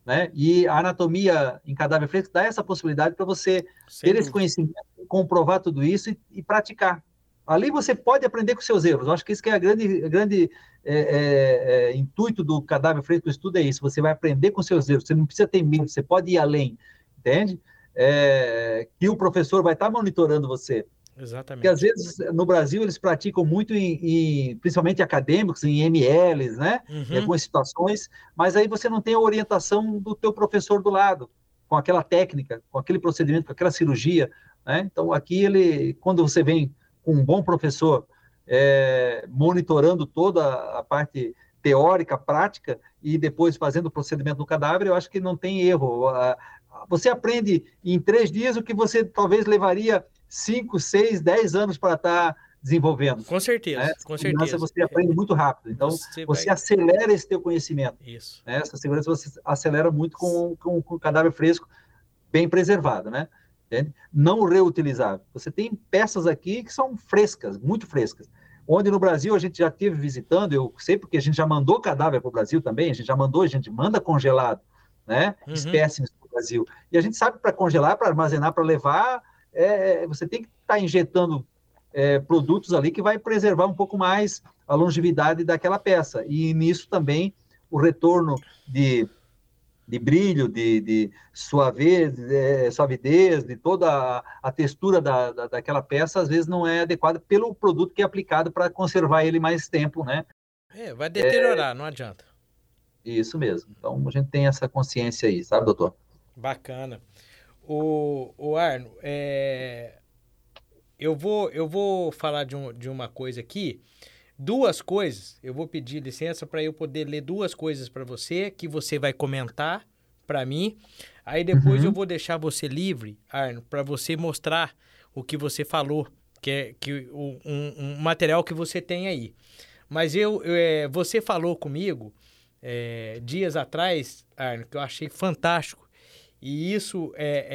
Né? E a anatomia em cadáver fresco dá essa possibilidade para você ter esse conhecimento, comprovar tudo isso e, e, praticar. Ali você pode aprender com seus erros. Eu acho que isso que é a grande, a grande é, é, é, intuito do cadáver fresco estudo é isso. Você vai aprender com seus erros. Você não precisa ter medo. Você pode ir além, entende? É, que o professor vai estar monitorando você. Exatamente. Porque às vezes no Brasil eles praticam muito em, em principalmente acadêmicos, em MLs, né? Uhum. Em algumas situações, mas aí você não tem a orientação do teu professor do lado, com aquela técnica, com aquele procedimento, com aquela cirurgia, né? Então aqui ele, quando você vem com um bom professor é, monitorando toda a parte teórica, prática, e depois fazendo o procedimento no cadáver, eu acho que não tem erro. Você aprende em três dias o que você talvez levaria 5, 6, 10 anos para estar tá desenvolvendo. Com certeza, né? com certeza. Você aprende muito rápido. Então, você, você vai... acelera esse teu conhecimento. Isso. Né? Essa segurança você acelera muito com, com, com o cadáver fresco, bem preservado, né? Entende? Não reutilizável. Você tem peças aqui que são frescas, muito frescas. Onde no Brasil a gente já teve visitando, eu sei porque a gente já mandou cadáver para o Brasil também, a gente já mandou, a gente manda congelado, né? Uhum. Espécimes Brasil. E a gente sabe para congelar, para armazenar, para levar, é, você tem que estar tá injetando é, produtos ali que vai preservar um pouco mais a longevidade daquela peça. E nisso também o retorno de, de brilho, de, de suavidez, de, é, suavidez, de toda a, a textura da, da, daquela peça, às vezes não é adequada pelo produto que é aplicado para conservar ele mais tempo, né? É, vai deteriorar, é, não adianta. Isso mesmo. Então a gente tem essa consciência aí, sabe, doutor? Bacana. O, o Arno, é, eu, vou, eu vou falar de, um, de uma coisa aqui. Duas coisas. Eu vou pedir licença para eu poder ler duas coisas para você, que você vai comentar para mim. Aí depois uhum. eu vou deixar você livre, Arno, para você mostrar o que você falou, que é que, um, um material que você tem aí. Mas eu, eu é, você falou comigo é, dias atrás, Arno, que eu achei fantástico e isso é,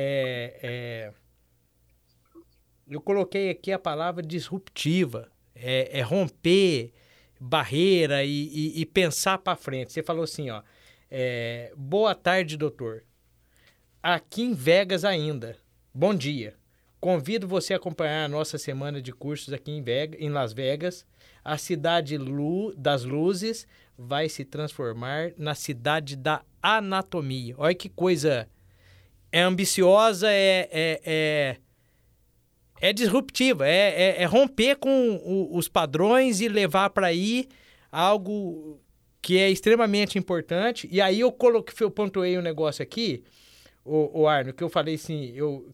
é, é, Eu coloquei aqui a palavra disruptiva. É, é romper barreira e, e, e pensar para frente. Você falou assim, ó. É, boa tarde, doutor. Aqui em Vegas ainda. Bom dia. Convido você a acompanhar a nossa semana de cursos aqui em, Vegas, em Las Vegas. A cidade Lu, das luzes vai se transformar na cidade da anatomia. Olha que coisa é ambiciosa, é, é, é, é disruptiva, é, é, é, romper com o, os padrões e levar para aí algo que é extremamente importante. E aí eu coloquei, eu pontuei um negócio aqui, o, o Arno, que eu falei assim, eu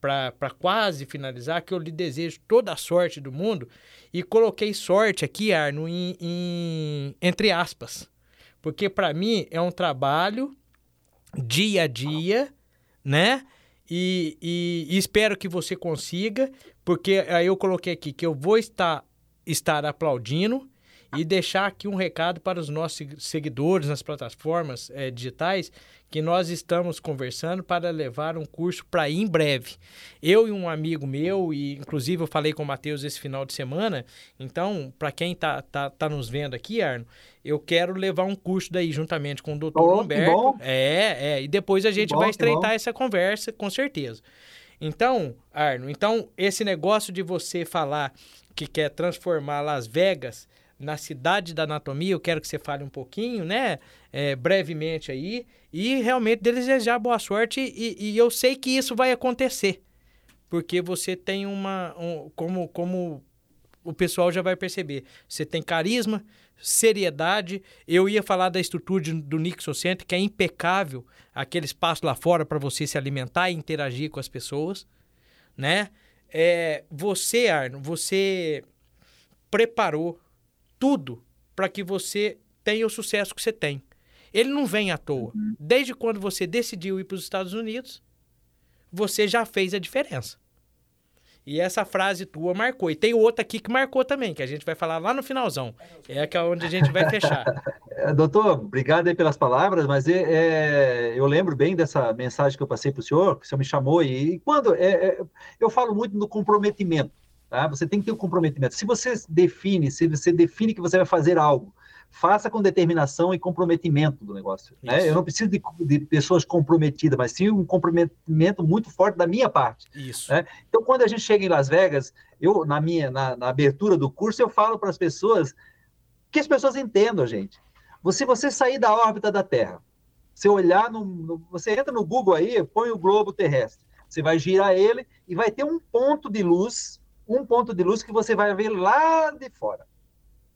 para quase finalizar, que eu lhe desejo toda a sorte do mundo e coloquei sorte aqui, Arno, em, em entre aspas, porque para mim é um trabalho dia a dia, né? E, e, e, espero que você consiga, porque aí eu coloquei aqui que eu vou estar, estar aplaudindo e deixar aqui um recado para os nossos seguidores nas plataformas é, digitais que nós estamos conversando para levar um curso para em breve. Eu e um amigo meu, e inclusive eu falei com o Matheus esse final de semana, então, para quem está tá, tá nos vendo aqui, Arno, eu quero levar um curso daí juntamente com o doutor oh, Humberto. É, é, e depois a gente bom, vai estreitar essa conversa, com certeza. Então, Arno, então esse negócio de você falar que quer transformar Las Vegas na cidade da anatomia, eu quero que você fale um pouquinho, né? É, brevemente aí. E realmente desejar boa sorte. E, e, eu sei que isso vai acontecer. Porque você tem uma. Um, como, como o pessoal já vai perceber. Você tem carisma, seriedade. Eu ia falar da estrutura de, do Nixon Center, que é impecável. Aquele espaço lá fora para você se alimentar e interagir com as pessoas, né? É, você, Arno, você preparou tudo para que você tenha o sucesso que você tem. Ele não vem à toa. Uhum. Desde quando você decidiu ir para os Estados Unidos, você já fez a diferença. E essa frase tua marcou. E tem outra aqui que marcou também, que a gente vai falar lá no finalzão. É que é onde a gente vai fechar. É, doutor, obrigado aí pelas palavras, mas é, é, eu lembro bem dessa mensagem que eu passei para o senhor, que o senhor me chamou, e, e quando é, eu falo muito no comprometimento. Tá? Você tem que ter um comprometimento. Se você define, se você define que você vai fazer algo, faça com determinação e comprometimento do negócio. Né? Eu não preciso de, de, pessoas comprometidas, mas sim um comprometimento muito forte da minha parte. Isso. Né? Então, quando a gente chega em Las Vegas, eu na minha na, na abertura do curso eu falo para as pessoas que as pessoas entendam, gente. Se você sair da órbita da Terra, você olhar no, no, você entra no Google aí, põe o globo terrestre, você vai girar ele e vai ter um ponto de luz um ponto de luz que você vai ver lá de fora,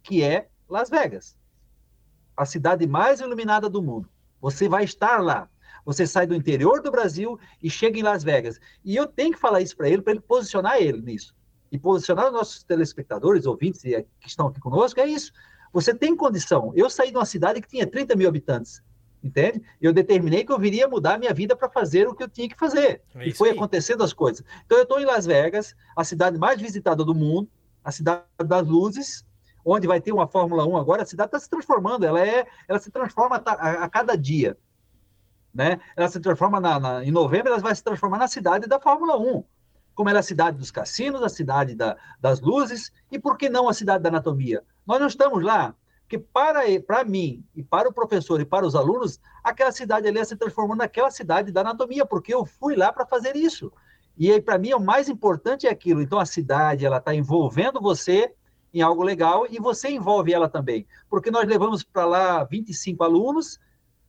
que é Las Vegas, a cidade mais iluminada do mundo. Você vai estar lá. Você sai do interior do Brasil e chega em Las Vegas. E eu tenho que falar isso para ele, para ele posicionar ele nisso. E posicionar os nossos telespectadores, ouvintes que estão aqui conosco, é isso. Você tem condição. Eu saí de uma cidade que tinha 30 mil habitantes entende? Eu determinei que eu viria mudar minha vida para fazer o que eu tinha que fazer. É e foi aí. acontecendo as coisas. Então, eu estou em Las Vegas, a cidade mais visitada do mundo, a cidade das luzes, onde vai ter uma Fórmula 1 agora. A cidade está se transformando, ela, é, ela se transforma a, a, cada dia. Né? Ela se transforma na, na, em novembro, ela vai se transformar na cidade da Fórmula 1. Como ela é a cidade dos cassinos, a cidade da, das luzes, e por que não a cidade da anatomia? Nós não estamos lá porque para, para mim, e para o professor, e para os alunos, aquela cidade ali se transformando naquela cidade da anatomia, porque eu fui lá para fazer isso. E aí, para mim, o mais importante é aquilo. Então, a cidade, ela está envolvendo você em algo legal e você envolve ela também. Porque nós levamos para lá 25 alunos,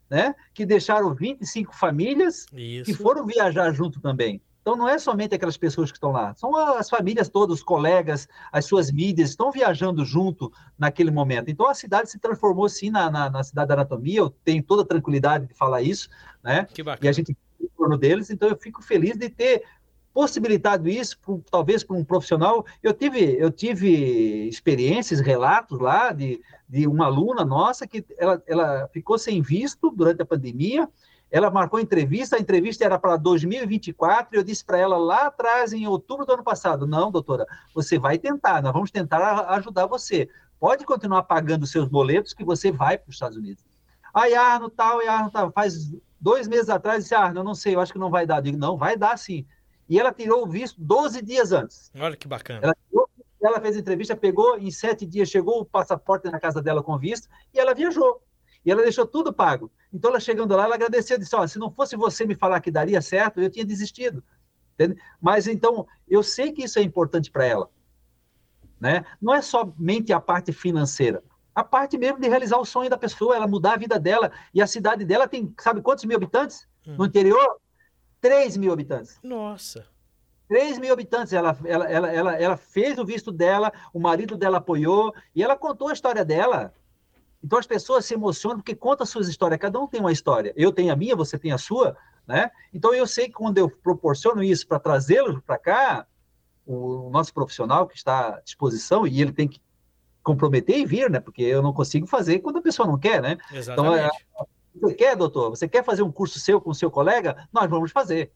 né, que deixaram 25 famílias Isso. que foram viajar junto também. Então, não é somente aquelas pessoas que estão lá, são as famílias todas, os colegas, as suas mídias, estão viajando junto naquele momento. Então, a cidade se transformou, sim, na, na, na cidade da anatomia, eu tenho toda a tranquilidade de falar isso, né? Que bacana. E a gente em torno deles, então eu fico feliz de ter possibilitado isso, por, talvez para um profissional. Eu tive, eu tive experiências, relatos lá de, de uma aluna nossa que ela, ela ficou sem visto durante a pandemia, ela marcou entrevista, a entrevista era para 2024, e eu disse para ela lá atrás, em outubro do ano passado: não, doutora, você vai tentar, nós vamos tentar ajudar você. Pode continuar pagando seus boletos que você vai para os Estados Unidos. Aí, Arno, tal, e Arno, tal. Faz dois meses atrás, disse: Arno, eu não sei, eu acho que não vai dar. Eu digo: não, vai dar sim. E ela tirou o visto 12 dias antes. Olha que bacana. Ela, tirou, ela fez a entrevista, pegou, em sete dias chegou o passaporte na casa dela com visto, e ela viajou. E ela deixou tudo pago. Então, ela chegando lá, ela agradeceu, disse: se não fosse você me falar que daria certo, eu tinha desistido. Entende? Mas então, eu sei que isso é importante para ela. Né? Não é somente a parte financeira, a parte mesmo de realizar o sonho da pessoa, ela mudar a vida dela. E a cidade dela tem, sabe quantos mil habitantes? Hum. No interior? 3 mil habitantes. Nossa! 3 mil habitantes. Ela, ela, ela, ela, ela fez o visto dela, o marido dela apoiou, e ela contou a história dela. Então as pessoas se emocionam porque conta suas histórias, cada um tem uma história. Eu tenho a minha, você tem a sua, né? Então eu sei que quando eu proporciono isso para trazê-los para cá, o nosso profissional que está à disposição e ele tem que comprometer e vir, né? Porque eu não consigo fazer quando a pessoa não quer, né? Exatamente. Então, é, você quer, doutor? Você quer fazer um curso seu com o seu colega? Nós vamos fazer.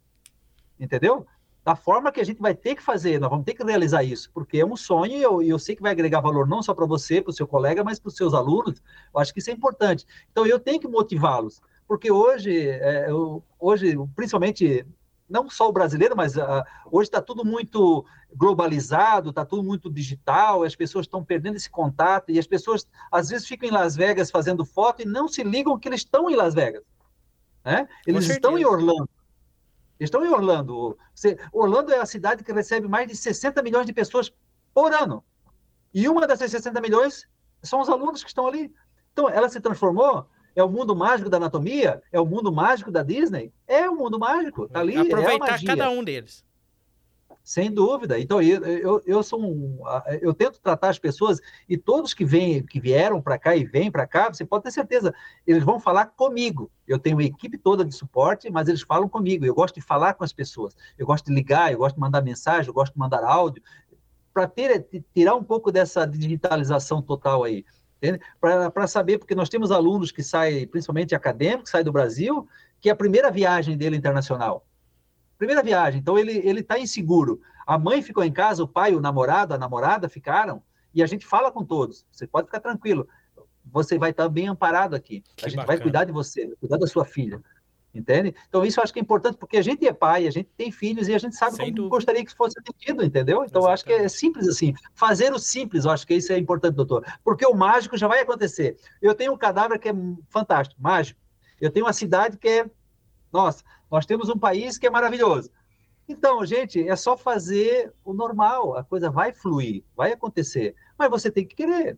Entendeu? Da forma que a gente vai ter que fazer, nós vamos ter que realizar isso, porque é um sonho e eu, eu sei que vai agregar valor não só para você, para o seu colega, mas para os seus alunos. Eu acho que isso é importante. Então, eu tenho que motivá-los, porque hoje, é, eu, hoje principalmente, não só o brasileiro, mas uh, hoje está tudo muito globalizado, está tudo muito digital, as pessoas estão perdendo esse contato, e as pessoas, às vezes, ficam em Las Vegas fazendo foto e não se ligam que eles estão em Las Vegas. Né? Eles estão em Orlando estão em Orlando. Orlando é a cidade que recebe mais de 60 milhões de pessoas por ano. E uma dessas 60 milhões são os alunos que estão ali. Então, ela se transformou. É o mundo mágico da anatomia? É o mundo mágico da Disney? É o mundo mágico. Está ali. Aproveitar é cada um deles. Sem dúvida. Então, eu, eu, eu sou um, eu tento tratar as pessoas e todos que vêm, que vieram para cá e vêm para cá, você pode ter certeza, eles vão falar comigo. Eu tenho uma equipe toda de suporte, mas eles falam comigo. Eu gosto de falar com as pessoas. Eu gosto de ligar, eu gosto de mandar mensagem, eu gosto de mandar áudio para tirar um pouco dessa digitalização total aí. Para saber, porque nós temos alunos que saem, principalmente acadêmicos, que saem do Brasil, que é a primeira viagem dele internacional. Primeira viagem, então ele ele está inseguro. A mãe ficou em casa, o pai, o namorado, a namorada ficaram, e a gente fala com todos. Você pode ficar tranquilo. Você vai estar bem amparado aqui. Que a gente bacana. vai cuidar de você, cuidar da sua filha. Entende? Então, isso eu acho que é importante, porque a gente é pai, a gente tem filhos e a gente sabe Sem como dúvida. gostaria que fosse atendido, entendeu? Então, eu acho que é simples assim. Fazer o simples, eu acho que isso é importante, doutor. Porque o mágico já vai acontecer. Eu tenho um cadáver que é fantástico, mágico. Eu tenho uma cidade que é. Nossa, nós temos um país que é maravilhoso. Então, gente, é só fazer o normal, a coisa vai fluir, vai acontecer, mas você tem que querer.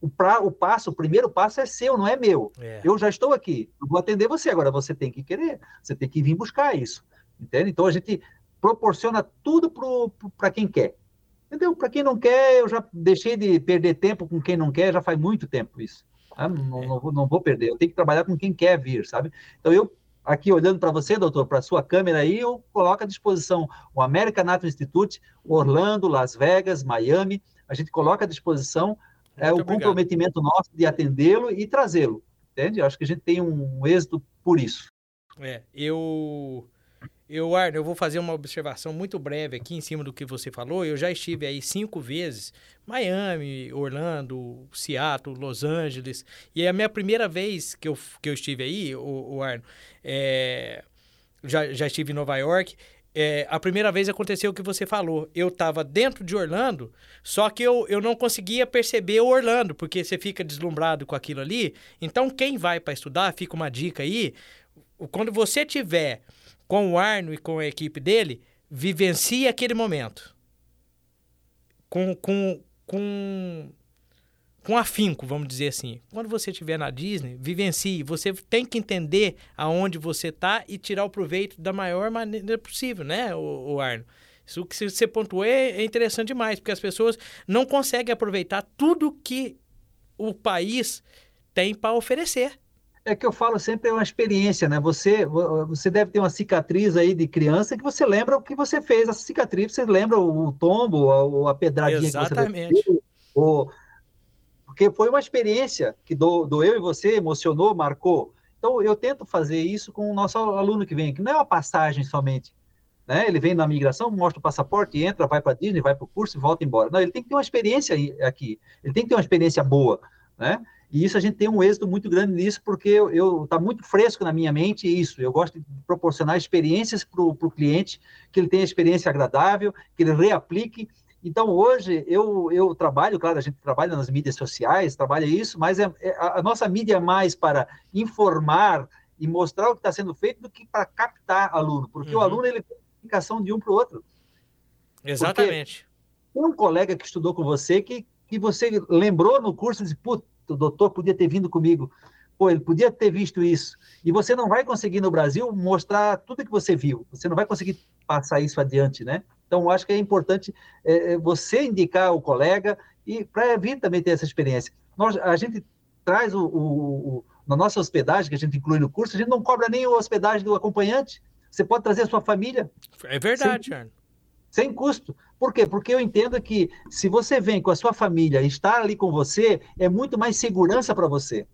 O, pra, o passo, o primeiro passo é seu, não é meu. É. Eu já estou aqui, eu vou atender você, agora você tem que querer, você tem que vir buscar isso. Entende? Então, a gente proporciona tudo para quem quer. Entendeu? Para quem não quer, eu já deixei de perder tempo com quem não quer, já faz muito tempo isso. Tá? Não, é. não, não, vou perder, eu tenho que trabalhar com quem quer vir, sabe? Então, eu aqui olhando para você, doutor, para a sua câmera aí, eu coloco à disposição o American Nato Institute, Orlando, Las Vegas, Miami, a gente coloca à disposição é, o obrigado. comprometimento nosso de atendê-lo e trazê-lo, entende? Eu acho que a gente tem um êxito por isso. É, eu eu, Arno, eu vou fazer uma observação muito breve aqui em cima do que você falou. Eu já estive aí cinco vezes, Miami, Orlando, Seattle, Los Angeles. E é a minha primeira vez que eu, que eu estive aí, o, o Arno, é, já, já estive em Nova York. É, a primeira vez aconteceu o que você falou. Eu estava dentro de Orlando, só que eu, eu não conseguia perceber o Orlando, porque você fica deslumbrado com aquilo ali. Então, quem vai para estudar, fica uma dica aí. Quando você tiver com o Arno e com a equipe dele, vivencie aquele momento. Com, com, com, com afinco, vamos dizer assim. Quando você estiver na Disney, vivencie. Você tem que entender aonde você está e tirar o proveito da maior maneira possível, né, o, o Arno? Isso que você pontuou é, é interessante demais, porque as pessoas não conseguem aproveitar tudo que o país tem para oferecer é que eu falo sempre é uma experiência, né? Você, você deve ter uma cicatriz aí de criança que você lembra o que você fez, essa cicatriz, você lembra o, tombo, a, a pedradinha Exatamente. que você ou, porque foi uma experiência que do, do eu e você emocionou, marcou. Então eu tento fazer isso com o nosso aluno que vem aqui, não é uma passagem somente. Né? Ele vem na migração, mostra o passaporte, entra, vai para Disney, vai para o curso e volta embora. Não, ele tem que ter uma experiência aqui, ele tem que ter uma experiência boa. Né? E isso a gente tem um êxito muito grande nisso, porque eu está muito fresco na minha mente isso. Eu gosto de proporcionar experiências para o cliente, que ele tenha experiência agradável, que ele reaplique. Então, hoje, eu, eu trabalho, claro, a gente trabalha nas mídias sociais, trabalha isso, mas é, é a nossa mídia é mais para informar e mostrar o que está sendo feito do que para captar aluno, porque uhum. o aluno ele tem comunicação de um para o outro. Exatamente. Porque tem um colega que estudou com você que, que você lembrou no curso e disse, putz, o doutor podia ter vindo comigo. Pô, ele podia ter visto isso. E você não vai conseguir no Brasil mostrar tudo que você viu. Você não vai conseguir passar isso adiante, né? Então, acho que é importante é, é você indicar o colega e para vir também ter essa experiência. Nós, a gente traz o, o, o, na nossa hospedagem, que a gente inclui no curso, a gente não cobra nem a hospedagem do acompanhante. Você pode trazer a sua família. É verdade, Arno sem custo. Por quê? Porque eu entendo que se você vem com a sua família e está ali com você, é muito mais segurança para você.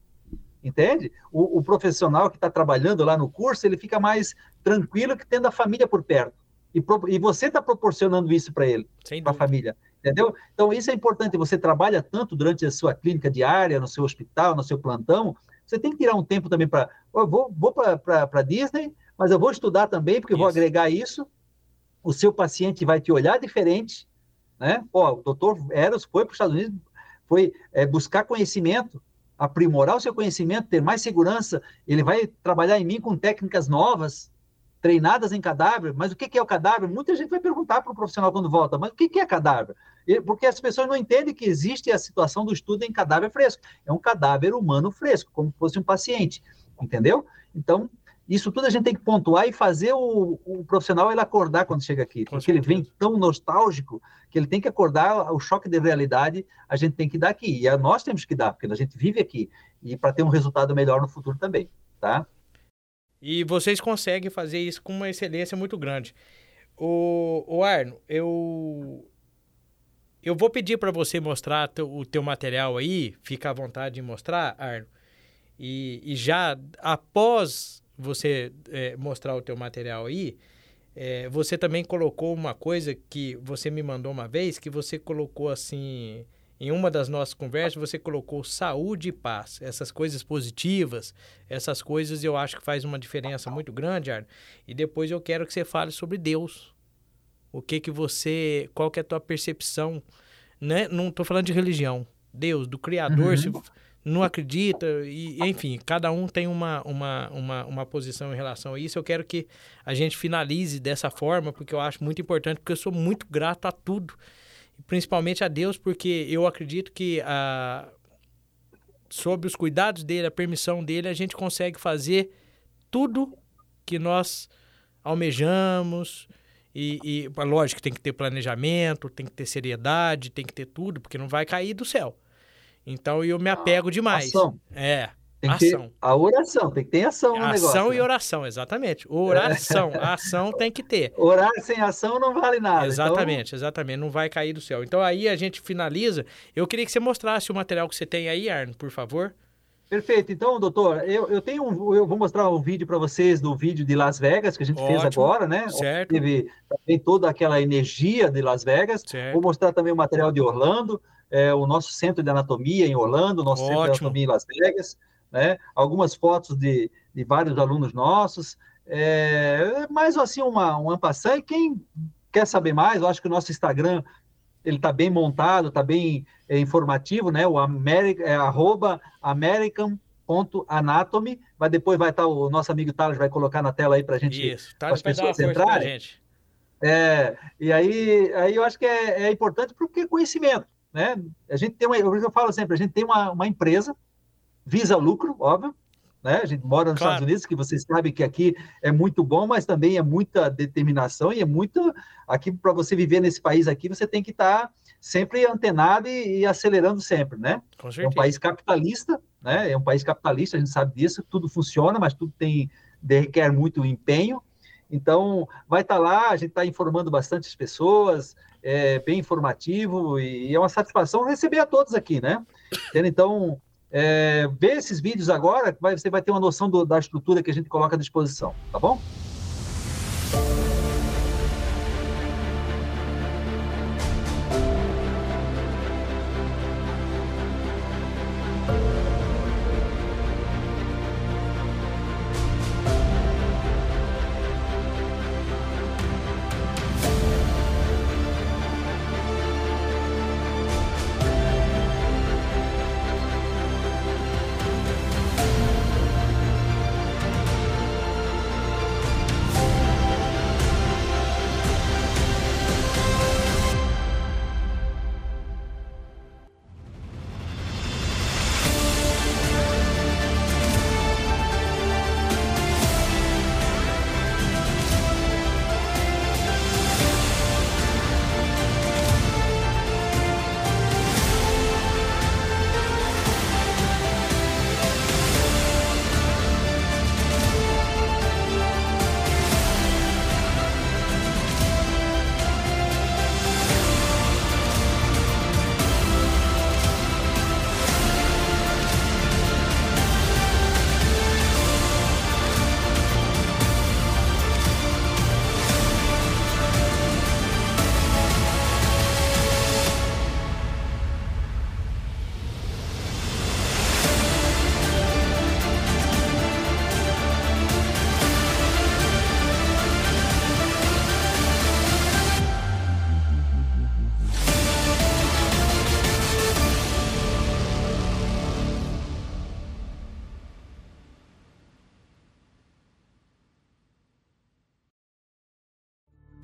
Entende? O, o profissional que está trabalhando lá no curso, ele fica mais tranquilo que tendo a família por perto. E, pro, e você está proporcionando isso para ele, para a família. Entendeu? Então, isso é importante. Você trabalha tanto durante a sua clínica diária, no seu hospital, no seu plantão. Você tem que tirar um tempo também para. Eu vou, vou para Disney, mas eu vou estudar também, porque eu vou agregar isso. O seu paciente vai te olhar diferente. Né? Ó, o doutor Eros foi para os Estados Unidos, foi é, buscar conhecimento, aprimorar o seu conhecimento, ter mais segurança. Ele vai trabalhar em mim com técnicas novas, treinadas em cadáver. Mas o que é o cadáver? Muita gente vai perguntar para o profissional quando volta, mas o que é cadáver? Porque as pessoas não entendem que existe a situação do estudo em cadáver fresco. É um cadáver humano fresco, como se fosse um paciente, entendeu? Então, isso tudo a gente tem que pontuar e fazer o, o profissional ele acordar quando chega aqui. Com porque certeza. ele vem tão nostálgico que ele tem que acordar, o choque de realidade a gente tem que dar aqui. E nós temos que dar, porque a gente vive aqui. E para ter um resultado melhor no futuro também, tá? E vocês conseguem fazer isso com uma excelência muito grande. O, o Arno, eu eu vou pedir para você mostrar teu, o teu material aí, fica à vontade de mostrar, Arno. E, e já após você é, mostrar o teu material aí, é, você também colocou uma coisa que você me mandou uma vez, que você colocou assim, em uma das nossas conversas, você colocou saúde e paz. Essas coisas positivas, essas coisas eu acho que faz uma diferença muito grande, Arno. E depois eu quero que você fale sobre Deus. O que que você, qual que é a tua percepção, né? Não estou falando de religião. Deus, do Criador, uhum. se não acredita, e enfim, cada um tem uma, uma, uma, uma posição em relação a isso. Eu quero que a gente finalize dessa forma, porque eu acho muito importante, porque eu sou muito grato a tudo, principalmente a Deus, porque eu acredito que a, sob os cuidados dele, a permissão dele, a gente consegue fazer tudo que nós almejamos. E, e lógico, tem que ter planejamento, tem que ter seriedade, tem que ter tudo, porque não vai cair do céu. Então eu me apego demais. Ação. É. Tem ação. Ter a oração, tem que ter ação no ação negócio. Ação e né? oração, exatamente. Oração, a ação tem que ter. Orar sem ação não vale nada. Então exatamente, então... exatamente, não vai cair do céu. Então aí a gente finaliza. Eu queria que você mostrasse o material que você tem aí, Arno, por favor. Perfeito. Então, doutor, eu, eu tenho um, eu vou mostrar um vídeo para vocês do vídeo de Las Vegas que a gente Ótimo. fez agora, né? Certo. Teve também toda aquela energia de Las Vegas. Certo. Vou mostrar também o material de Orlando é, o nosso centro de anatomia em Orlando, nosso Ótimo. centro de anatomia em Las Vegas, né? algumas fotos de, de vários alunos nossos, é, mais assim uma, uma passagem, e quem quer saber mais, eu acho que o nosso Instagram ele está bem montado, está bem é, informativo, né? O America, é, arroba American.anatomy, vai depois vai estar tá, o nosso amigo Thales vai colocar na tela aí para a gente, Isso, as pessoas entrarem. É, e aí, aí eu acho que é, é importante porque conhecimento. Né? A gente tem uma, eu falo sempre, a gente tem uma, uma empresa, visa lucro, óbvio, né? A gente mora nos claro. Estados Unidos, que vocês sabem que aqui é muito bom, mas também é muita determinação e é muito aqui para você viver nesse país aqui, você tem que estar tá sempre antenado e, e, acelerando sempre, né? é um país capitalista, né? É um país capitalista, a gente sabe disso, tudo funciona, mas tudo tem requer muito empenho. Então, vai estar tá lá, a gente está informando bastante as pessoas, é bem informativo e é uma satisfação receber a todos aqui, né? Então, é, ver esses vídeos agora, você vai ter uma noção do, da estrutura que a gente coloca à disposição, tá bom?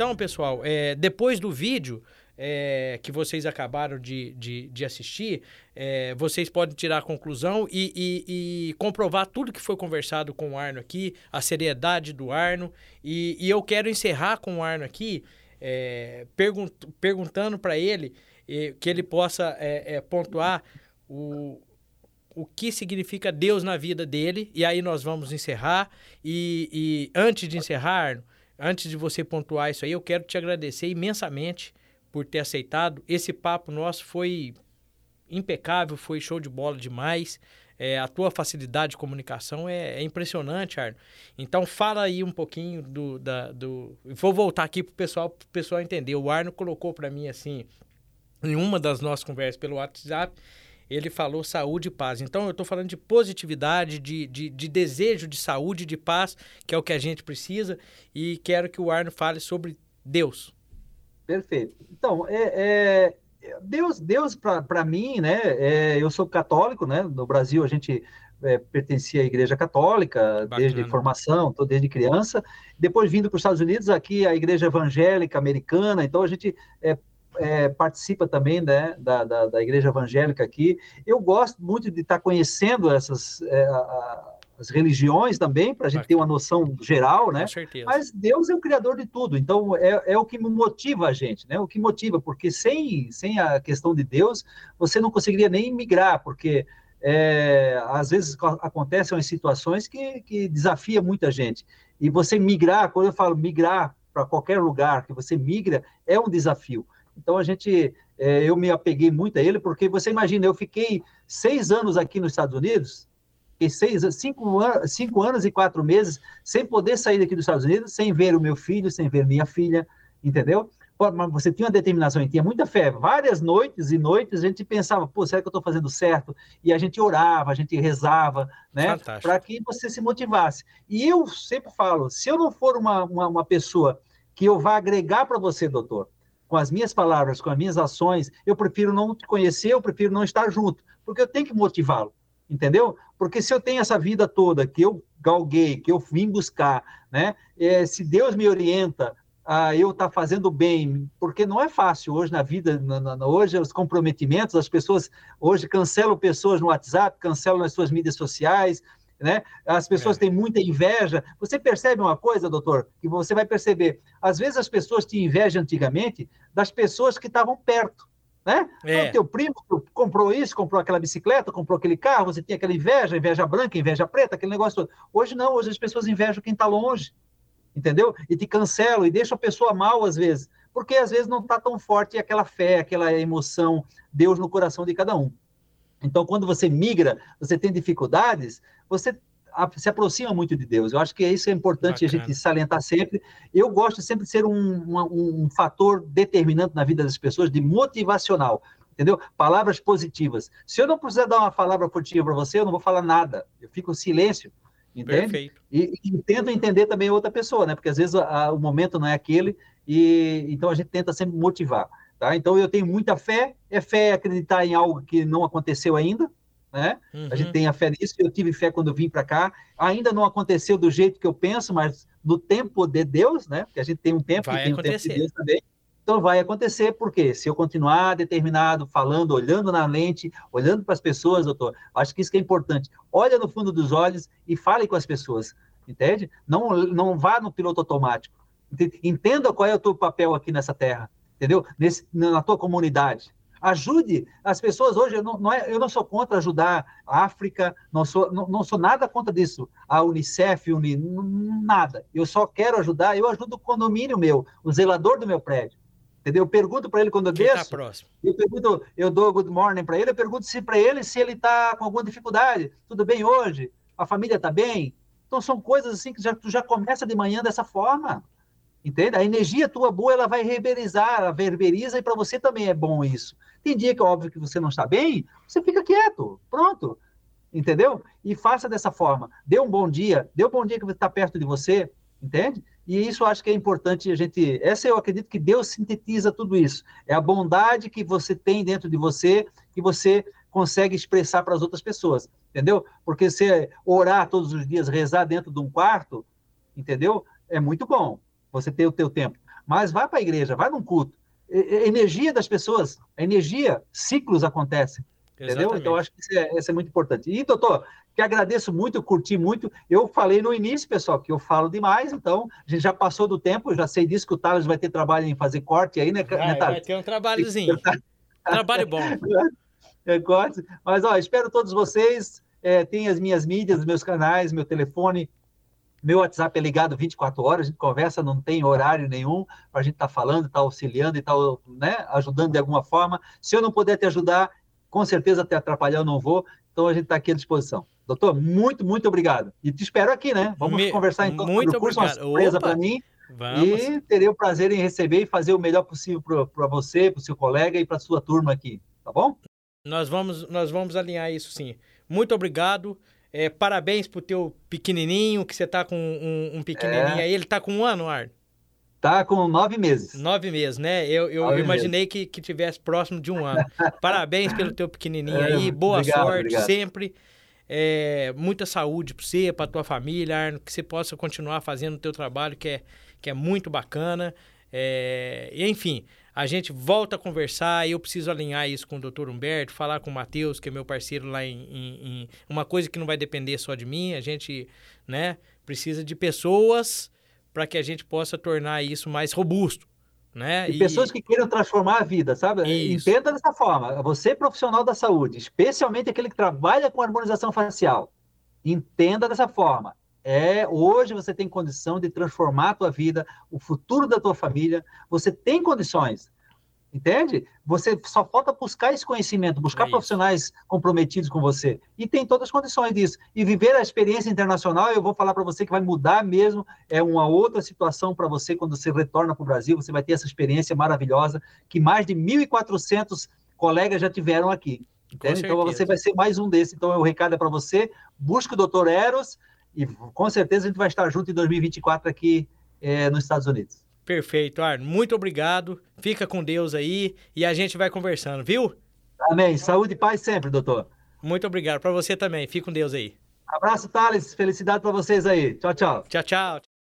Então, pessoal, é, depois do vídeo é, que vocês acabaram de, de, de assistir, é, vocês podem tirar a conclusão e, e, e, comprovar tudo que foi conversado com o Arno aqui, a seriedade do Arno. E, e eu quero encerrar com o Arno aqui, é, pergunt, perguntando para ele que ele possa é, é, pontuar o, o que significa Deus na vida dele. E aí nós vamos encerrar. E, e antes de encerrar, Arno, antes de você pontuar isso aí, eu quero te agradecer imensamente por ter aceitado. Esse papo nosso foi impecável, foi show de bola demais. É, a tua facilidade de comunicação é, é, impressionante, Arno. Então fala aí um pouquinho do, da, do. Vou voltar aqui pro pessoal, pro pessoal entender. O Arno colocou para mim assim, em uma das nossas conversas pelo WhatsApp, ele falou saúde e paz. Então eu estou falando de positividade, de, de, de, desejo de saúde, de paz, que é o que a gente precisa. E quero que o Arno fale sobre Deus. Perfeito. Então, é, é Deus, Deus para mim, né? É, eu sou católico, né? No Brasil a gente é, pertencia à Igreja Católica Bacana. desde formação, tô desde criança. Depois vindo para os Estados Unidos, aqui a Igreja Evangélica Americana. Então a gente é, é, participa também né, da, da, da, Igreja Evangélica aqui. Eu gosto muito de estar conhecendo essas é, a, as religiões também, para a gente ter uma noção geral, né? Com certeza. Mas Deus é o criador de tudo, então é, é o que motiva a gente, né? O que motiva, porque sem, sem a questão de Deus, você não conseguiria nem migrar, porque é, às vezes acontecem umas situações que, que desafia muita gente. E você migrar, quando eu falo migrar para qualquer lugar que você migra, é um desafio. Então a gente, é, eu me apeguei muito a ele, porque você imagina, eu fiquei seis anos aqui nos Estados Unidos, Fiquei seis, cinco, anos, cinco anos e quatro meses sem poder sair daqui dos Estados Unidos, sem ver o meu filho, sem ver minha filha, entendeu? Mas você tinha uma determinação e tinha muita fé. Várias noites e noites a gente pensava, pô, será que eu estou fazendo certo? E a gente orava, a gente rezava, né? Para que você se motivasse. E eu sempre falo, se eu não for uma, uma, uma pessoa que eu vá agregar para você, doutor, com as minhas palavras, com as minhas ações, eu prefiro não te conhecer, eu prefiro não estar junto, porque eu tenho que motivá-lo entendeu? Porque se eu tenho essa vida toda que eu galguei, que eu vim buscar, né? É, se Deus me orienta a eu estar tá fazendo bem, porque não é fácil hoje na vida, na, na, hoje os comprometimentos, as pessoas hoje cancelam pessoas no WhatsApp, cancelam nas suas mídias sociais, né? As pessoas é. têm muita inveja. Você percebe uma coisa, doutor, que você vai perceber. Às vezes as pessoas tinham inveja antigamente das pessoas que estavam perto né? É. Então, teu primo comprou isso, comprou aquela bicicleta, comprou aquele carro, você tinha aquela inveja, inveja branca, inveja preta, aquele negócio todo. Hoje não, hoje as pessoas invejam quem está longe, entendeu? E te cancelam e deixam a pessoa mal às vezes, porque às vezes não está tão forte aquela fé, aquela emoção, Deus no coração de cada um. Então, quando você migra, você tem dificuldades, você se aproxima muito de Deus. Eu acho que isso é importante Bacana. a gente salientar sempre. Eu gosto sempre de ser um, um, um fator determinante na vida das pessoas, de motivacional entendeu? Palavras positivas. Se eu não precisar dar uma palavra positiva para você, eu não vou falar nada. Eu fico em silêncio, entende? Perfeito. E, e tento entender também outra pessoa, né? Porque às vezes a, a, o momento não é aquele e então a gente tenta sempre motivar, tá? Então eu tenho muita fé. É fé acreditar em algo que não aconteceu ainda, né? Uhum. A gente uhum. tem a fé nisso. Eu tive fé quando vim para cá. Ainda não aconteceu do jeito que eu penso, mas no tempo de Deus, né? Porque a gente tem um tempo vai e tem acontecer. um tempo de Deus também. Então vai acontecer, porque se eu continuar determinado, falando, olhando na lente, olhando para as pessoas, doutor, acho que isso que é importante. Olha no fundo dos olhos e fale com as pessoas, entende? Não, não vá no piloto automático. Entenda qual é o teu papel aqui nessa terra, entendeu? Nesse, na tua comunidade. Ajude as pessoas hoje. Eu não, não é, eu não sou contra ajudar a África, não sou, não, não sou nada contra disso. A Unicef, Uni, nada. Eu só quero ajudar. Eu ajudo o condomínio meu, o zelador do meu prédio. Entendeu? Eu pergunto para ele quando eu Quem tá desço. Tá próximo? Eu pergunto, eu dou good morning para ele. Eu pergunto se para ele se ele está com alguma dificuldade. Tudo bem hoje? A família está bem? Então são coisas assim que já, tu já começa de manhã dessa forma. Entende? A energia tua boa, ela vai reverbalizar, ela verberiza e para você também é bom isso. Tem dia que é óbvio que você não está bem, você fica quieto, pronto. Entendeu? E faça dessa forma. Dê um bom dia, dê um bom dia que está perto de você, entende? E isso eu acho que é importante a gente. Essa eu acredito que Deus sintetiza tudo isso. É a bondade que você tem dentro de você, que você consegue expressar para as outras pessoas, entendeu? Porque você orar todos os dias, rezar dentro de um quarto, entendeu? É muito bom você ter o teu tempo. mas vai para a igreja, vai num culto. energia das pessoas, energia, ciclos acontecem. Entendeu? Então, acho que isso é, isso é, muito importante. E, doutor, que agradeço muito, eu curti muito. Eu falei no início, pessoal, que eu falo demais, então a gente já passou do tempo, eu já sei disso que o Thales vai ter trabalho em fazer corte aí, né, vai, né? Vai ter um trabalhozinho. Trabalho bom. É, corte. Mas, ó, espero todos vocês. É, tem as minhas mídias, meus canais, meu telefone. Meu WhatsApp é ligado 24 horas, a gente conversa, não tem horário nenhum para a gente estar tá falando, estar tá auxiliando e estar tá, né, ajudando de alguma forma. Se eu não puder te ajudar, com certeza até atrapalhar eu não vou, então a gente está aqui à disposição. Doutor, muito, muito obrigado. E te espero aqui, né? Vamos Me... conversar então muito sobre o curso, obrigado. uma surpresa para mim. Vamos. E terei o prazer em receber e fazer o melhor possível para você, para o seu colega e para a sua turma aqui, tá bom? Nós vamos, nós vamos alinhar isso sim. Muito obrigado. É, parabéns pro teu pequenininho, que você tá com um, um pequenininho é. aí. Ele tá com um ano, Arno? Tá com nove meses. Nove meses, né? Eu, eu imaginei que, que tivesse próximo de um ano. Parabéns pelo teu pequenininho é, aí. Boa obrigado, sorte obrigado. sempre. É, muita saúde para você, para tua família, Arno, que você possa continuar fazendo o teu trabalho, que é, que é muito bacana. É, enfim, a gente volta a conversar, eu preciso alinhar isso com o doutor Humberto, falar com o Matheus, que é meu parceiro lá em, em, em, Uma coisa que não vai depender só de mim, a gente né, precisa de pessoas para que a gente possa tornar isso mais robusto. Né? E, e, pessoas que queiram transformar a vida, sabe? Isso. Entenda dessa forma. Você, profissional da saúde, especialmente aquele que trabalha com harmonização facial, entenda dessa forma. É, hoje você tem condição de transformar a tua vida, o futuro da tua família, você tem condições. Entende? Você só falta buscar esse conhecimento, buscar é profissionais comprometidos com você. E tem todas as condições disso. E viver a experiência internacional, eu vou falar para você que vai mudar mesmo, é uma outra situação para você quando você retorna para o Brasil, você vai ter essa experiência maravilhosa que mais de 1.400 colegas já tiveram aqui. Entende? Então você vai ser mais um desses. Então o recado é para você, busque o Dr. Eros e com certeza a gente vai estar junto em 2024 aqui é, nos Estados Unidos. Perfeito, Arno. Muito obrigado. Fica com Deus aí e a gente vai conversando, viu? Amém. Saúde e paz sempre, doutor. Muito obrigado. Para você também. Fique com Deus aí. Abraço, Thales. Felicidade para vocês aí. Tchau, tchau. Tchau, tchau.